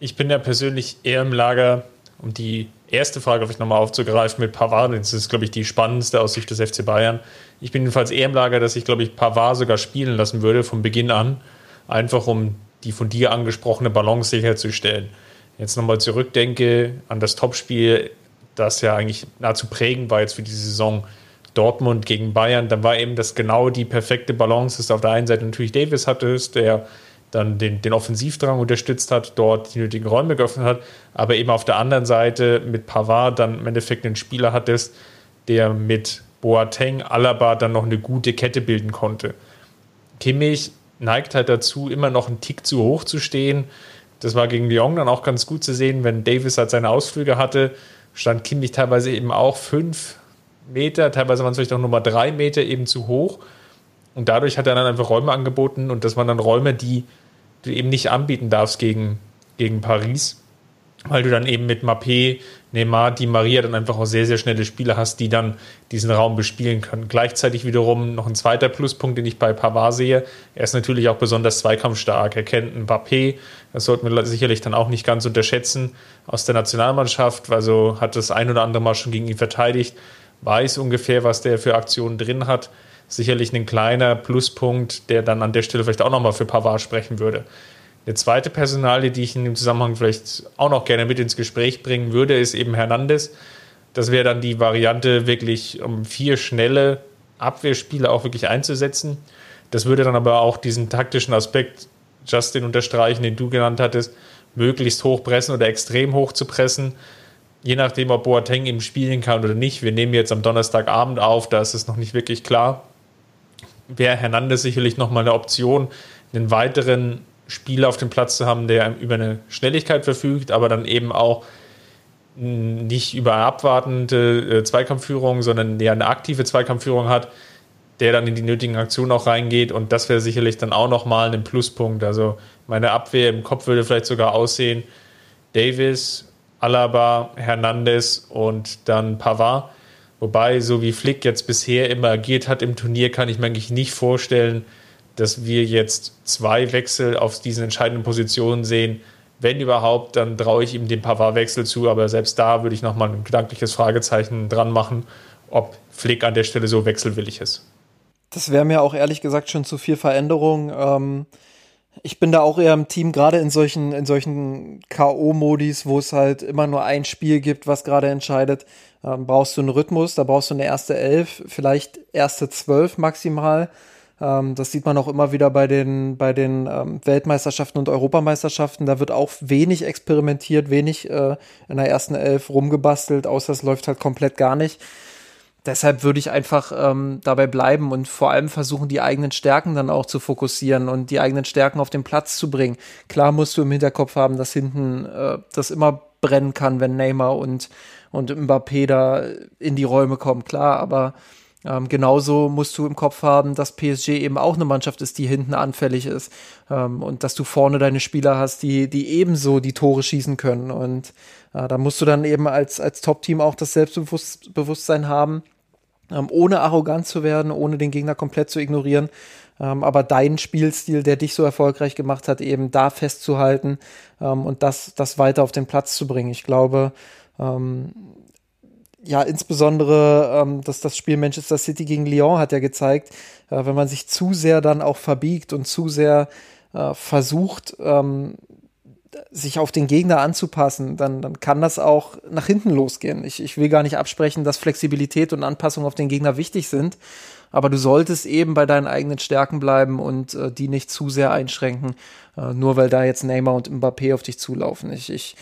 Ich bin ja persönlich eher im Lager, um die erste Frage vielleicht nochmal aufzugreifen mit Pavard. Das ist, glaube ich, die spannendste aus Sicht des FC Bayern. Ich bin jedenfalls eher im Lager, dass ich, glaube ich, Pavard sogar spielen lassen würde von Beginn an, einfach um die von dir angesprochene Balance sicherzustellen jetzt nochmal zurückdenke an das Topspiel, das ja eigentlich nahezu prägend war jetzt für die Saison Dortmund gegen Bayern, dann war eben das genau die perfekte Balance, dass du auf der einen Seite natürlich Davis hattest, der dann den, den Offensivdrang unterstützt hat, dort die nötigen Räume geöffnet hat, aber eben auf der anderen Seite mit Pavard dann im Endeffekt einen Spieler hattest, der mit Boateng, Alaba dann noch eine gute Kette bilden konnte. Kimmich neigt halt dazu, immer noch einen Tick zu hoch zu stehen, das war gegen Lyon dann auch ganz gut zu sehen, wenn Davis halt seine Ausflüge hatte, stand Kimmich teilweise eben auch fünf Meter, teilweise waren es vielleicht auch nochmal drei Meter eben zu hoch. Und dadurch hat er dann einfach Räume angeboten und das waren dann Räume, die du eben nicht anbieten darfst gegen, gegen Paris. weil du dann eben mit Mappé, Neymar, Di Maria dann einfach auch sehr, sehr schnelle Spieler hast, die dann diesen Raum bespielen können. Gleichzeitig wiederum noch ein zweiter Pluspunkt, den ich bei Pavard sehe. Er ist natürlich auch besonders zweikampfstark. Er kennt Mbappé, das sollten wir sicherlich dann auch nicht ganz unterschätzen, aus der Nationalmannschaft, also hat das ein oder andere Mal schon gegen ihn verteidigt, weiß ungefähr, was der für Aktionen drin hat. Sicherlich ein kleiner Pluspunkt, der dann an der Stelle vielleicht auch nochmal für Pavard sprechen würde. Eine zweite Personalie, die ich in dem Zusammenhang vielleicht auch noch gerne mit ins Gespräch bringen würde, ist eben Hernandez. Das wäre dann die Variante, wirklich um vier schnelle Abwehrspieler auch wirklich einzusetzen. Das würde dann aber auch diesen taktischen Aspekt, Justin, unterstreichen, den du genannt hattest, möglichst hoch pressen oder extrem hoch zu pressen. Je nachdem, ob Boateng eben spielen kann oder nicht. Wir nehmen jetzt am Donnerstagabend auf, da ist es noch nicht wirklich klar. Wäre Hernandez sicherlich nochmal eine Option, einen weiteren Spieler auf dem Platz zu haben, der über eine Schnelligkeit verfügt, aber dann eben auch nicht über eine abwartende äh, Zweikampfführung, sondern der eine aktive Zweikampfführung hat, der dann in die nötigen Aktionen auch reingeht und das wäre sicherlich dann auch nochmal ein Pluspunkt. Also meine Abwehr im Kopf würde vielleicht sogar aussehen, Davis, Alaba, Hernandez und dann Pavard. Wobei, so wie Flick jetzt bisher immer agiert hat im Turnier, kann ich mir eigentlich nicht vorstellen, dass wir jetzt zwei Wechsel auf diesen entscheidenden Positionen sehen. Wenn überhaupt, dann traue ich ihm den Pavard-Wechsel zu, aber selbst da würde ich nochmal ein gedankliches Fragezeichen dran machen, ob Flick an der Stelle so wechselwillig ist. Das wäre mir auch ehrlich gesagt schon zu viel Veränderung. Ähm, ich bin da auch eher im Team, gerade in solchen, in solchen K.O.-Modis, wo es halt immer nur ein Spiel gibt, was gerade entscheidet, ähm, brauchst du einen Rhythmus, da brauchst du eine erste Elf, vielleicht erste Zwölf maximal. Ähm, das sieht man auch immer wieder bei den, bei den ähm, Weltmeisterschaften und Europameisterschaften. Da wird auch wenig experimentiert, wenig äh, in der ersten Elf rumgebastelt, außer es läuft halt komplett gar nicht. Deshalb würde ich einfach ähm, dabei bleiben und vor allem versuchen, die eigenen Stärken dann auch zu fokussieren und die eigenen Stärken auf den Platz zu bringen. Klar musst du im Hinterkopf haben, dass hinten äh, das immer brennen kann, wenn Neymar und, und Mbappé da in die Räume kommen, klar, aber ähm, genauso musst du im Kopf haben, dass PSG eben auch eine Mannschaft ist, die hinten anfällig ist. Ähm, und dass du vorne deine Spieler hast, die, die ebenso die Tore schießen können. Und äh, da musst du dann eben als, als Top-Team auch das Selbstbewusstsein haben, ähm, ohne arrogant zu werden, ohne den Gegner komplett zu ignorieren. Ähm, aber deinen Spielstil, der dich so erfolgreich gemacht hat, eben da festzuhalten ähm, und das, das weiter auf den Platz zu bringen. Ich glaube, ähm, ja, insbesondere ähm, dass das Spiel Manchester City gegen Lyon hat ja gezeigt, äh, wenn man sich zu sehr dann auch verbiegt und zu sehr äh, versucht, ähm, sich auf den Gegner anzupassen, dann, dann kann das auch nach hinten losgehen. Ich, ich will gar nicht absprechen, dass Flexibilität und Anpassung auf den Gegner wichtig sind, aber du solltest eben bei deinen eigenen Stärken bleiben und äh, die nicht zu sehr einschränken, äh, nur weil da jetzt Neymar und Mbappé auf dich zulaufen. Ich, ich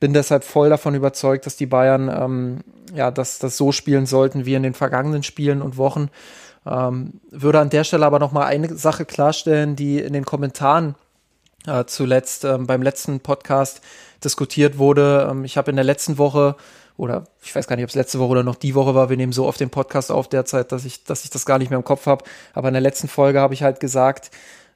bin deshalb voll davon überzeugt, dass die Bayern ähm, ja, das, das so spielen sollten wie in den vergangenen Spielen und Wochen. Ähm, würde an der Stelle aber noch mal eine Sache klarstellen, die in den Kommentaren äh, zuletzt ähm, beim letzten Podcast diskutiert wurde. Ähm, ich habe in der letzten Woche oder ich weiß gar nicht, ob es letzte Woche oder noch die Woche war. Wir nehmen so oft den Podcast auf derzeit, dass ich, dass ich das gar nicht mehr im Kopf habe. Aber in der letzten Folge habe ich halt gesagt,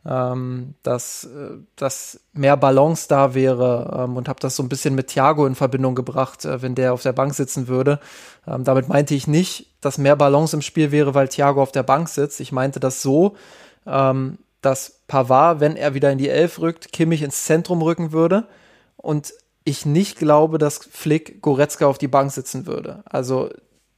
ähm, dass, äh, dass mehr Balance da wäre ähm, und habe das so ein bisschen mit Thiago in Verbindung gebracht, äh, wenn der auf der Bank sitzen würde. Ähm, damit meinte ich nicht, dass mehr Balance im Spiel wäre, weil Thiago auf der Bank sitzt. Ich meinte das so, ähm, dass Pavard, wenn er wieder in die Elf rückt, Kimmich ins Zentrum rücken würde und ich nicht glaube, dass Flick Goretzka auf die Bank sitzen würde. Also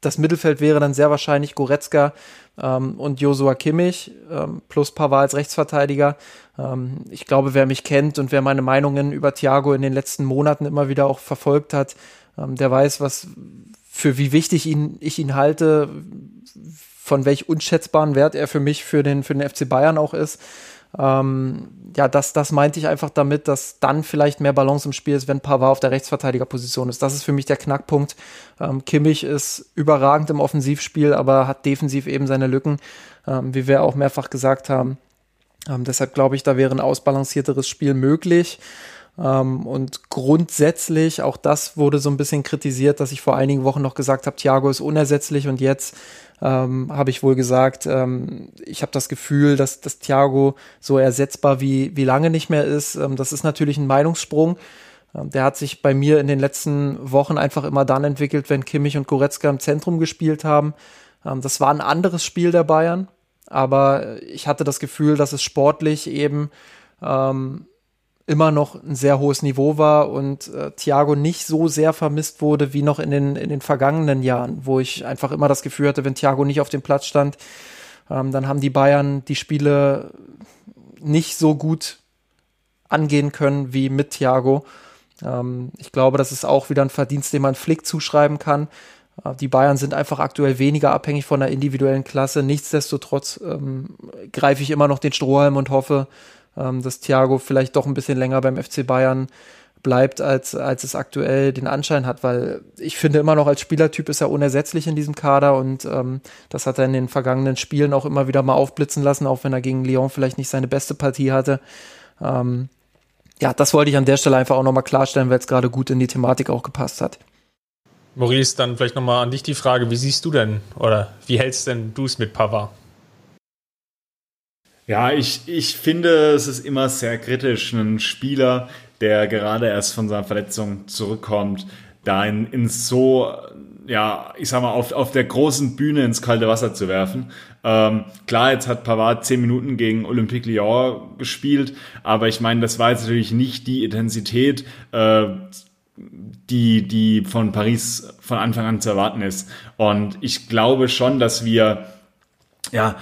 das Mittelfeld wäre dann sehr wahrscheinlich Goretzka und Josua Kimmich ähm, plus Pavard als Rechtsverteidiger. Ähm, ich glaube, wer mich kennt und wer meine Meinungen über Thiago in den letzten Monaten immer wieder auch verfolgt hat, ähm, der weiß, was für wie wichtig ihn, ich ihn halte, von welch unschätzbaren Wert er für mich für den, für den FC Bayern auch ist. Ähm, ja, das, das meinte ich einfach damit, dass dann vielleicht mehr Balance im Spiel ist, wenn Pavard auf der Rechtsverteidigerposition ist. Das ist für mich der Knackpunkt. Ähm, Kimmich ist überragend im Offensivspiel, aber hat defensiv eben seine Lücken, ähm, wie wir auch mehrfach gesagt haben. Ähm, deshalb glaube ich, da wäre ein ausbalancierteres Spiel möglich. Ähm, und grundsätzlich, auch das wurde so ein bisschen kritisiert, dass ich vor einigen Wochen noch gesagt habe, Thiago ist unersetzlich und jetzt ähm, habe ich wohl gesagt, ähm, ich habe das Gefühl, dass, dass Thiago so ersetzbar wie, wie lange nicht mehr ist. Ähm, das ist natürlich ein Meinungssprung. Ähm, der hat sich bei mir in den letzten Wochen einfach immer dann entwickelt, wenn Kimmich und Goretzka im Zentrum gespielt haben. Ähm, das war ein anderes Spiel der Bayern, aber ich hatte das Gefühl, dass es sportlich eben ähm, immer noch ein sehr hohes Niveau war und äh, Thiago nicht so sehr vermisst wurde wie noch in den, in den vergangenen Jahren, wo ich einfach immer das Gefühl hatte, wenn Thiago nicht auf dem Platz stand, ähm, dann haben die Bayern die Spiele nicht so gut angehen können wie mit Thiago. Ähm, ich glaube, das ist auch wieder ein Verdienst, den man Flick zuschreiben kann. Äh, die Bayern sind einfach aktuell weniger abhängig von der individuellen Klasse. Nichtsdestotrotz ähm, greife ich immer noch den Strohhalm und hoffe, ähm, dass Thiago vielleicht doch ein bisschen länger beim FC Bayern bleibt, als, als es aktuell den Anschein hat, weil ich finde immer noch als Spielertyp ist er unersetzlich in diesem Kader und ähm, das hat er in den vergangenen Spielen auch immer wieder mal aufblitzen lassen, auch wenn er gegen Lyon vielleicht nicht seine beste Partie hatte. Ähm, ja, das wollte ich an der Stelle einfach auch nochmal klarstellen, weil es gerade gut in die Thematik auch gepasst hat. Maurice, dann vielleicht nochmal an dich die Frage, wie siehst du denn oder wie hältst denn du es mit Pavard? Ja, ich, ich finde, es ist immer sehr kritisch, einen Spieler, der gerade erst von seiner Verletzung zurückkommt, da in, in so, ja, ich sag mal, auf, auf der großen Bühne ins kalte Wasser zu werfen. Ähm, klar, jetzt hat Pavard zehn Minuten gegen Olympique Lyon gespielt, aber ich meine, das war jetzt natürlich nicht die Intensität, äh, die, die von Paris von Anfang an zu erwarten ist. Und ich glaube schon, dass wir, ja,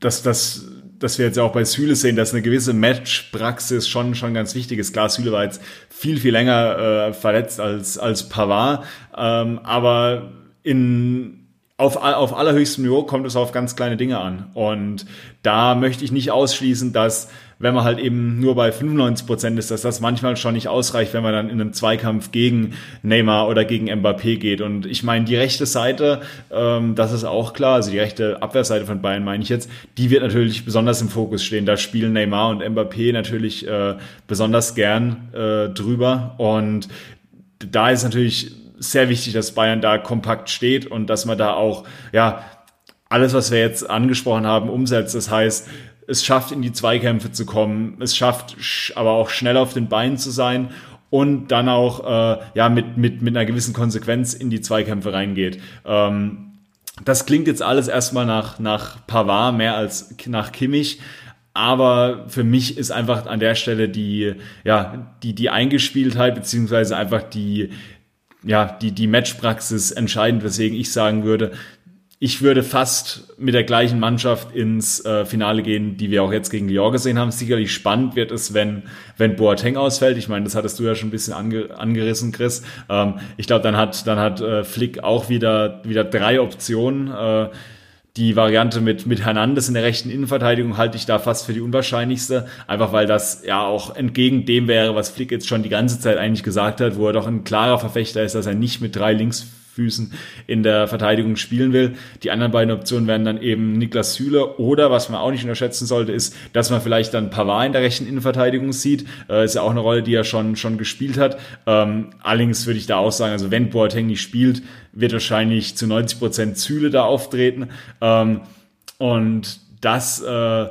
dass das dass wir jetzt auch bei Süle sehen, dass eine gewisse Matchpraxis schon, schon ganz wichtig ist. Klar, Süle war jetzt viel, viel länger äh, verletzt als, als Pavard, ähm, aber in auf, auf allerhöchstem Niveau kommt es auf ganz kleine Dinge an. Und da möchte ich nicht ausschließen, dass wenn man halt eben nur bei 95 Prozent ist, dass das manchmal schon nicht ausreicht, wenn man dann in einem Zweikampf gegen Neymar oder gegen Mbappé geht. Und ich meine, die rechte Seite, ähm, das ist auch klar, also die rechte Abwehrseite von Bayern meine ich jetzt, die wird natürlich besonders im Fokus stehen. Da spielen Neymar und Mbappé natürlich äh, besonders gern äh, drüber. Und da ist natürlich sehr wichtig, dass Bayern da kompakt steht und dass man da auch, ja, alles, was wir jetzt angesprochen haben, umsetzt. Das heißt, es schafft, in die Zweikämpfe zu kommen, es schafft aber auch schnell auf den Beinen zu sein und dann auch äh, ja, mit, mit, mit einer gewissen Konsequenz in die Zweikämpfe reingeht. Ähm, das klingt jetzt alles erstmal nach, nach Pavard mehr als nach Kimmich. Aber für mich ist einfach an der Stelle die, ja, die, die Eingespieltheit, beziehungsweise einfach die, ja, die, die Matchpraxis entscheidend, weswegen ich sagen würde, ich würde fast mit der gleichen Mannschaft ins äh, Finale gehen, die wir auch jetzt gegen Lyon gesehen haben. Sicherlich spannend wird es, wenn, wenn Boateng ausfällt. Ich meine, das hattest du ja schon ein bisschen ange, angerissen, Chris. Ähm, ich glaube, dann hat, dann hat äh, Flick auch wieder, wieder drei Optionen. Äh, die Variante mit, mit Hernandez in der rechten Innenverteidigung halte ich da fast für die unwahrscheinlichste, einfach weil das ja auch entgegen dem wäre, was Flick jetzt schon die ganze Zeit eigentlich gesagt hat, wo er doch ein klarer Verfechter ist, dass er nicht mit drei Links Füßen in der Verteidigung spielen will. Die anderen beiden Optionen wären dann eben Niklas Süle oder, was man auch nicht unterschätzen sollte, ist, dass man vielleicht dann Pavard in der rechten Innenverteidigung sieht. Äh, ist ja auch eine Rolle, die er schon, schon gespielt hat. Ähm, allerdings würde ich da auch sagen, also wenn Boateng nicht spielt, wird wahrscheinlich zu 90 Prozent Süle da auftreten. Ähm, und das, äh,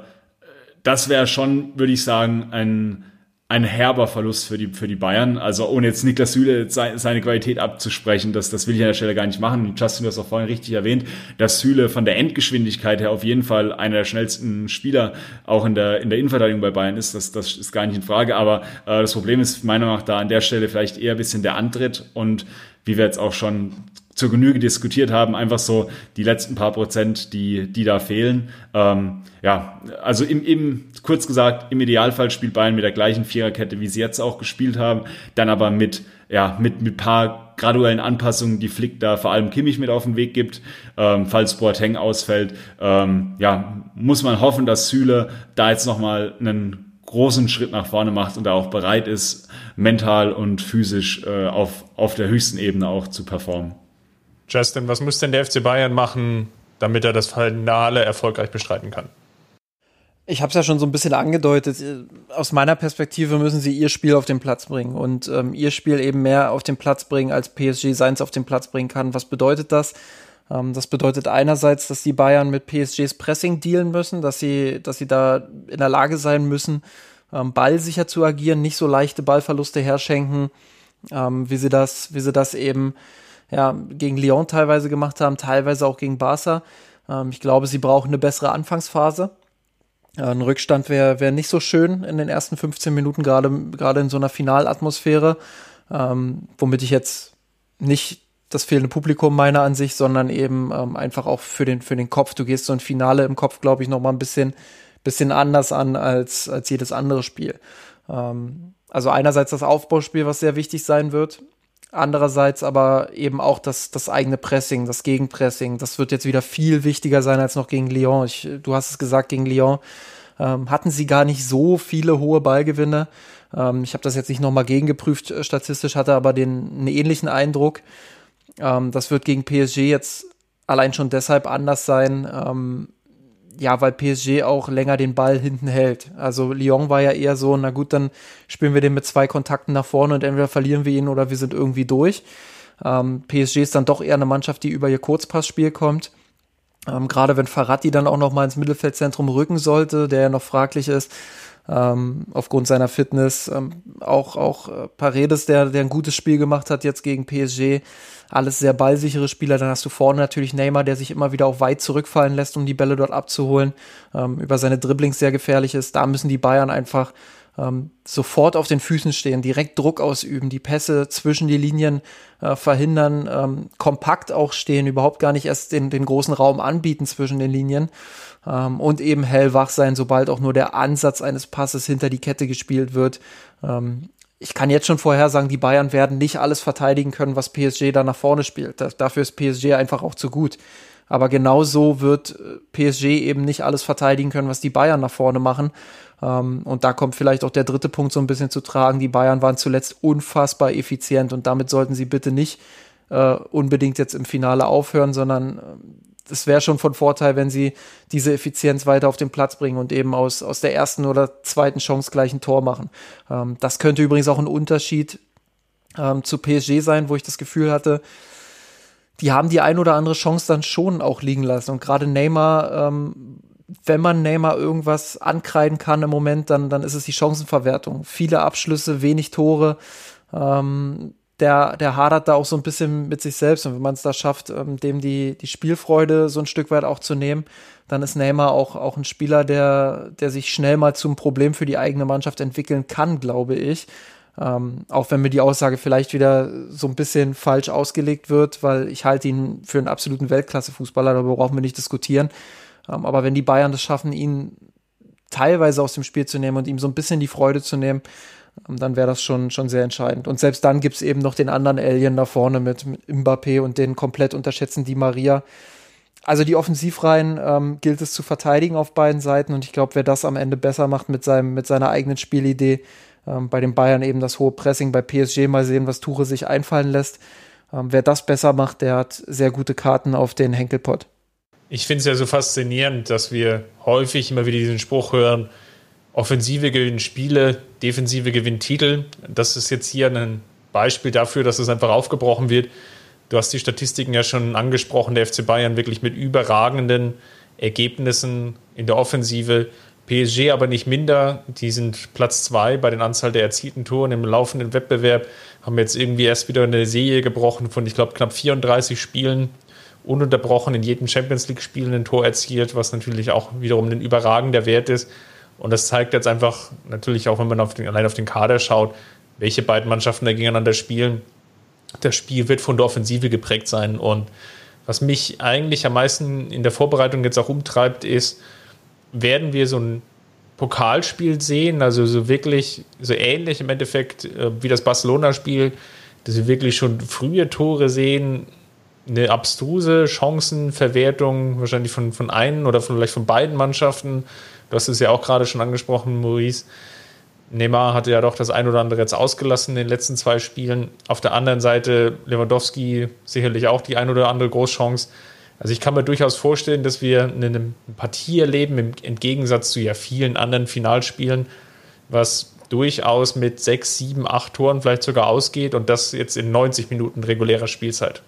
das wäre schon, würde ich sagen, ein, ein herber Verlust für die, für die Bayern. Also ohne jetzt Niklas Süle seine Qualität abzusprechen, das, das will ich an der Stelle gar nicht machen. Justin, du hast auch vorhin richtig erwähnt, dass Süle von der Endgeschwindigkeit her auf jeden Fall einer der schnellsten Spieler auch in der, in der Innenverteidigung bei Bayern ist. Das, das ist gar nicht in Frage. Aber äh, das Problem ist meiner Meinung nach da an der Stelle vielleicht eher ein bisschen der Antritt und wie wir jetzt auch schon zur Genüge diskutiert haben, einfach so die letzten paar Prozent, die, die da fehlen. Ähm, ja, also im, im, kurz gesagt, im Idealfall spielt Bayern mit der gleichen Viererkette, wie sie jetzt auch gespielt haben, dann aber mit, ja, mit, mit paar graduellen Anpassungen, die Flick da vor allem Kimmich mit auf den Weg gibt, ähm, falls Boateng ausfällt. Ähm, ja, muss man hoffen, dass Süle da jetzt nochmal einen großen Schritt nach vorne macht und da auch bereit ist, mental und physisch äh, auf, auf der höchsten Ebene auch zu performen. Justin, was muss denn der FC Bayern machen, damit er das Finale erfolgreich bestreiten kann? Ich habe es ja schon so ein bisschen angedeutet. Aus meiner Perspektive müssen sie ihr Spiel auf den Platz bringen und ähm, ihr Spiel eben mehr auf den Platz bringen, als PSG seins auf den Platz bringen kann. Was bedeutet das? Ähm, das bedeutet einerseits, dass die Bayern mit PSGs Pressing dealen müssen, dass sie, dass sie da in der Lage sein müssen, ähm, ballsicher zu agieren, nicht so leichte Ballverluste herschenken, ähm, wie sie das, wie sie das eben ja, gegen Lyon teilweise gemacht haben, teilweise auch gegen Barca. Ähm, ich glaube, sie brauchen eine bessere Anfangsphase. Äh, ein Rückstand wäre wär nicht so schön in den ersten 15 Minuten, gerade gerade in so einer Finalatmosphäre, ähm, womit ich jetzt nicht das fehlende Publikum meiner Ansicht, sondern eben ähm, einfach auch für den für den Kopf. Du gehst so ein Finale im Kopf, glaube ich, noch mal ein bisschen bisschen anders an als als jedes andere Spiel. Ähm, also einerseits das Aufbauspiel, was sehr wichtig sein wird, Andererseits aber eben auch das, das eigene Pressing, das Gegenpressing. Das wird jetzt wieder viel wichtiger sein als noch gegen Lyon. Ich, du hast es gesagt, gegen Lyon ähm, hatten sie gar nicht so viele hohe Ballgewinne. Ähm, ich habe das jetzt nicht nochmal gegengeprüft, äh, statistisch hatte aber den einen ähnlichen Eindruck. Ähm, das wird gegen PSG jetzt allein schon deshalb anders sein, ähm, ja, weil PSG auch länger den Ball hinten hält. Also Lyon war ja eher so, na gut, dann spielen wir den mit zwei Kontakten nach vorne und entweder verlieren wir ihn oder wir sind irgendwie durch. Ähm, PSG ist dann doch eher eine Mannschaft, die über ihr Kurzpassspiel kommt. Ähm, Gerade wenn Farati dann auch noch mal ins Mittelfeldzentrum rücken sollte, der ja noch fraglich ist, ähm, aufgrund seiner Fitness. Ähm, auch auch äh, Paredes, der, der ein gutes Spiel gemacht hat jetzt gegen PSG alles sehr ballsichere Spieler. Dann hast du vorne natürlich Neymar, der sich immer wieder auch weit zurückfallen lässt, um die Bälle dort abzuholen, ähm, über seine Dribblings sehr gefährlich ist. Da müssen die Bayern einfach ähm, sofort auf den Füßen stehen, direkt Druck ausüben, die Pässe zwischen die Linien äh, verhindern, ähm, kompakt auch stehen, überhaupt gar nicht erst den, den großen Raum anbieten zwischen den Linien ähm, und eben hellwach sein, sobald auch nur der Ansatz eines Passes hinter die Kette gespielt wird. Ich kann jetzt schon vorher sagen, die Bayern werden nicht alles verteidigen können, was PSG da nach vorne spielt. Das, dafür ist PSG einfach auch zu gut. Aber genauso wird äh, PSG eben nicht alles verteidigen können, was die Bayern nach vorne machen. Ähm, und da kommt vielleicht auch der dritte Punkt so ein bisschen zu tragen. Die Bayern waren zuletzt unfassbar effizient und damit sollten sie bitte nicht äh, unbedingt jetzt im Finale aufhören, sondern ähm, es wäre schon von Vorteil, wenn sie diese Effizienz weiter auf den Platz bringen und eben aus, aus der ersten oder zweiten Chance gleich ein Tor machen. Ähm, das könnte übrigens auch ein Unterschied ähm, zu PSG sein, wo ich das Gefühl hatte, die haben die ein oder andere Chance dann schon auch liegen lassen. Und gerade Neymar, ähm, wenn man Neymar irgendwas ankreiden kann im Moment, dann, dann ist es die Chancenverwertung. Viele Abschlüsse, wenig Tore. Ähm, der, der hadert da auch so ein bisschen mit sich selbst. Und wenn man es da schafft, ähm, dem die, die Spielfreude so ein Stück weit auch zu nehmen, dann ist Neymar auch, auch ein Spieler, der, der sich schnell mal zum Problem für die eigene Mannschaft entwickeln kann, glaube ich. Ähm, auch wenn mir die Aussage vielleicht wieder so ein bisschen falsch ausgelegt wird, weil ich halte ihn für einen absoluten Weltklasse-Fußballer, darüber brauchen wir nicht diskutieren. Ähm, aber wenn die Bayern das schaffen, ihn teilweise aus dem Spiel zu nehmen und ihm so ein bisschen die Freude zu nehmen, dann wäre das schon, schon sehr entscheidend. Und selbst dann gibt es eben noch den anderen Alien da vorne mit, mit Mbappé und den komplett unterschätzen die Maria. Also die Offensivreihen ähm, gilt es zu verteidigen auf beiden Seiten und ich glaube, wer das am Ende besser macht mit, seinem, mit seiner eigenen Spielidee, ähm, bei den Bayern eben das hohe Pressing, bei PSG mal sehen, was Tuche sich einfallen lässt. Ähm, wer das besser macht, der hat sehr gute Karten auf den Henkelpott. Ich finde es ja so faszinierend, dass wir häufig immer wieder diesen Spruch hören, Offensive gewinnt Spiele, Defensive gewinnt Titel. Das ist jetzt hier ein Beispiel dafür, dass es einfach aufgebrochen wird. Du hast die Statistiken ja schon angesprochen, der FC Bayern wirklich mit überragenden Ergebnissen in der Offensive. PSG aber nicht minder. Die sind Platz zwei bei den Anzahl der erzielten Toren im laufenden Wettbewerb. Haben jetzt irgendwie erst wieder eine Serie gebrochen von, ich glaube, knapp 34 Spielen. Ununterbrochen in jedem Champions League-Spiel ein Tor erzielt, was natürlich auch wiederum ein überragender Wert ist. Und das zeigt jetzt einfach natürlich auch, wenn man auf den, allein auf den Kader schaut, welche beiden Mannschaften da gegeneinander spielen. Das Spiel wird von der Offensive geprägt sein. Und was mich eigentlich am meisten in der Vorbereitung jetzt auch umtreibt, ist, werden wir so ein Pokalspiel sehen, also so wirklich so ähnlich im Endeffekt äh, wie das Barcelona-Spiel, dass wir wirklich schon frühe Tore sehen, eine abstruse Chancenverwertung, wahrscheinlich von, von einen oder vielleicht von beiden Mannschaften Du hast es ja auch gerade schon angesprochen, Maurice. Neymar hatte ja doch das ein oder andere jetzt ausgelassen in den letzten zwei Spielen. Auf der anderen Seite Lewandowski sicherlich auch die ein oder andere Großchance. Also ich kann mir durchaus vorstellen, dass wir eine Partie erleben, im, Gegensatz zu ja vielen anderen Finalspielen, was durchaus mit sechs, sieben, acht Toren vielleicht sogar ausgeht und das jetzt in 90 Minuten regulärer Spielzeit.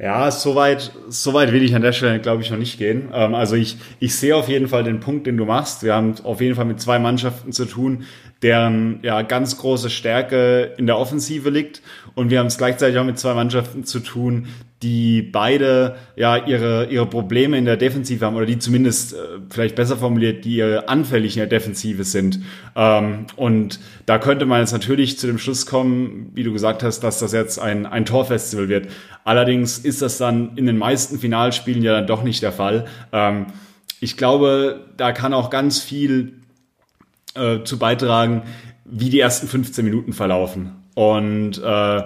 Ja, soweit so weit will ich an der Stelle, glaube ich, noch nicht gehen. Ähm, also ich, ich sehe auf jeden Fall den Punkt, den du machst. Wir haben auf jeden Fall mit zwei Mannschaften zu tun, deren ja ganz große Stärke in der Offensive liegt. Und wir haben es gleichzeitig auch mit zwei Mannschaften zu tun, die beide ja ihre, ihre Probleme in der Defensive haben oder die zumindest äh, vielleicht besser formuliert, die anfällig in der Defensive sind. Ähm, und da könnte man jetzt natürlich zu dem Schluss kommen, wie du gesagt hast, dass das jetzt ein, ein Torfestival wird. Allerdings ist das dann in den meisten Finalspielen ja dann doch nicht der Fall. Ähm, ich glaube, da kann auch ganz viel äh, zu beitragen, wie die ersten 15 Minuten verlaufen. Und äh,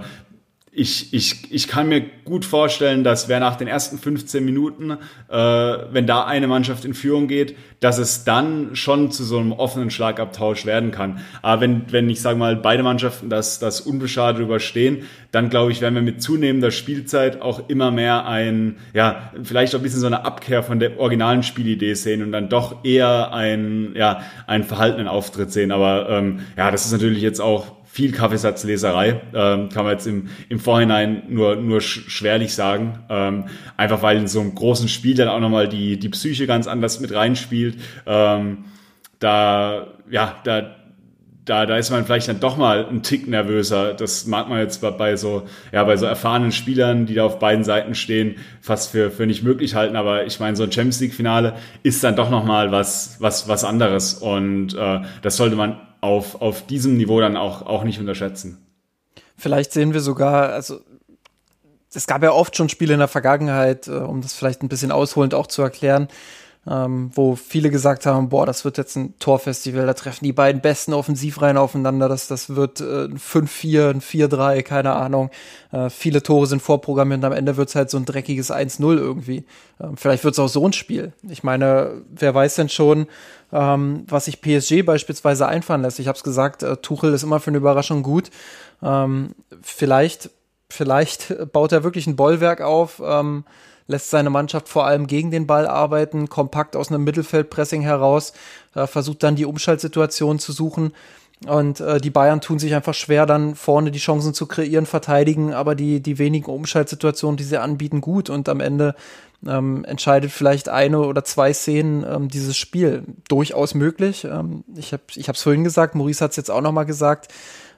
ich, ich, ich kann mir gut vorstellen, dass wer nach den ersten 15 Minuten, äh, wenn da eine Mannschaft in Führung geht, dass es dann schon zu so einem offenen Schlagabtausch werden kann. Aber wenn, wenn ich sage mal, beide Mannschaften das, das unbeschadet überstehen, dann glaube ich, werden wir mit zunehmender Spielzeit auch immer mehr ein, ja, vielleicht auch ein bisschen so eine Abkehr von der originalen Spielidee sehen und dann doch eher ein, ja, einen verhaltenen Auftritt sehen. Aber ähm, ja, das ist natürlich jetzt auch viel Kaffeesatzleserei, ähm, kann man jetzt im, im Vorhinein nur, nur schwerlich sagen. Ähm, einfach weil in so einem großen Spiel dann auch nochmal die, die Psyche ganz anders mit reinspielt. Ähm, da, ja, da, da, da ist man vielleicht dann doch mal ein Tick nervöser. Das mag man jetzt bei, bei so, ja, bei so erfahrenen Spielern, die da auf beiden Seiten stehen, fast für, für nicht möglich halten. Aber ich meine, so ein Champions League Finale ist dann doch nochmal was, was, was anderes. Und äh, das sollte man auf, auf diesem Niveau dann auch, auch nicht unterschätzen. Vielleicht sehen wir sogar, also es gab ja oft schon Spiele in der Vergangenheit, äh, um das vielleicht ein bisschen ausholend auch zu erklären, ähm, wo viele gesagt haben, boah, das wird jetzt ein Torfestival, da treffen die beiden besten Offensivreihen aufeinander, das, das wird äh, ein 5-4, ein 4-3, keine Ahnung. Äh, viele Tore sind vorprogrammiert und am Ende wird's halt so ein dreckiges 1-0 irgendwie. Ähm, vielleicht wird's auch so ein Spiel. Ich meine, wer weiß denn schon, ähm, was sich PSG beispielsweise einfahren lässt. Ich habe es gesagt, äh, Tuchel ist immer für eine Überraschung gut. Ähm, vielleicht, vielleicht baut er wirklich ein Bollwerk auf, ähm, lässt seine Mannschaft vor allem gegen den Ball arbeiten, kompakt aus einem Mittelfeldpressing heraus, äh, versucht dann die Umschaltsituation zu suchen. Und äh, die Bayern tun sich einfach schwer, dann vorne die Chancen zu kreieren, verteidigen, aber die, die wenigen Umschaltsituationen, die sie anbieten, gut. Und am Ende ähm, entscheidet vielleicht eine oder zwei Szenen ähm, dieses Spiel. Durchaus möglich. Ähm, ich habe ich es vorhin gesagt, Maurice hat es jetzt auch nochmal gesagt.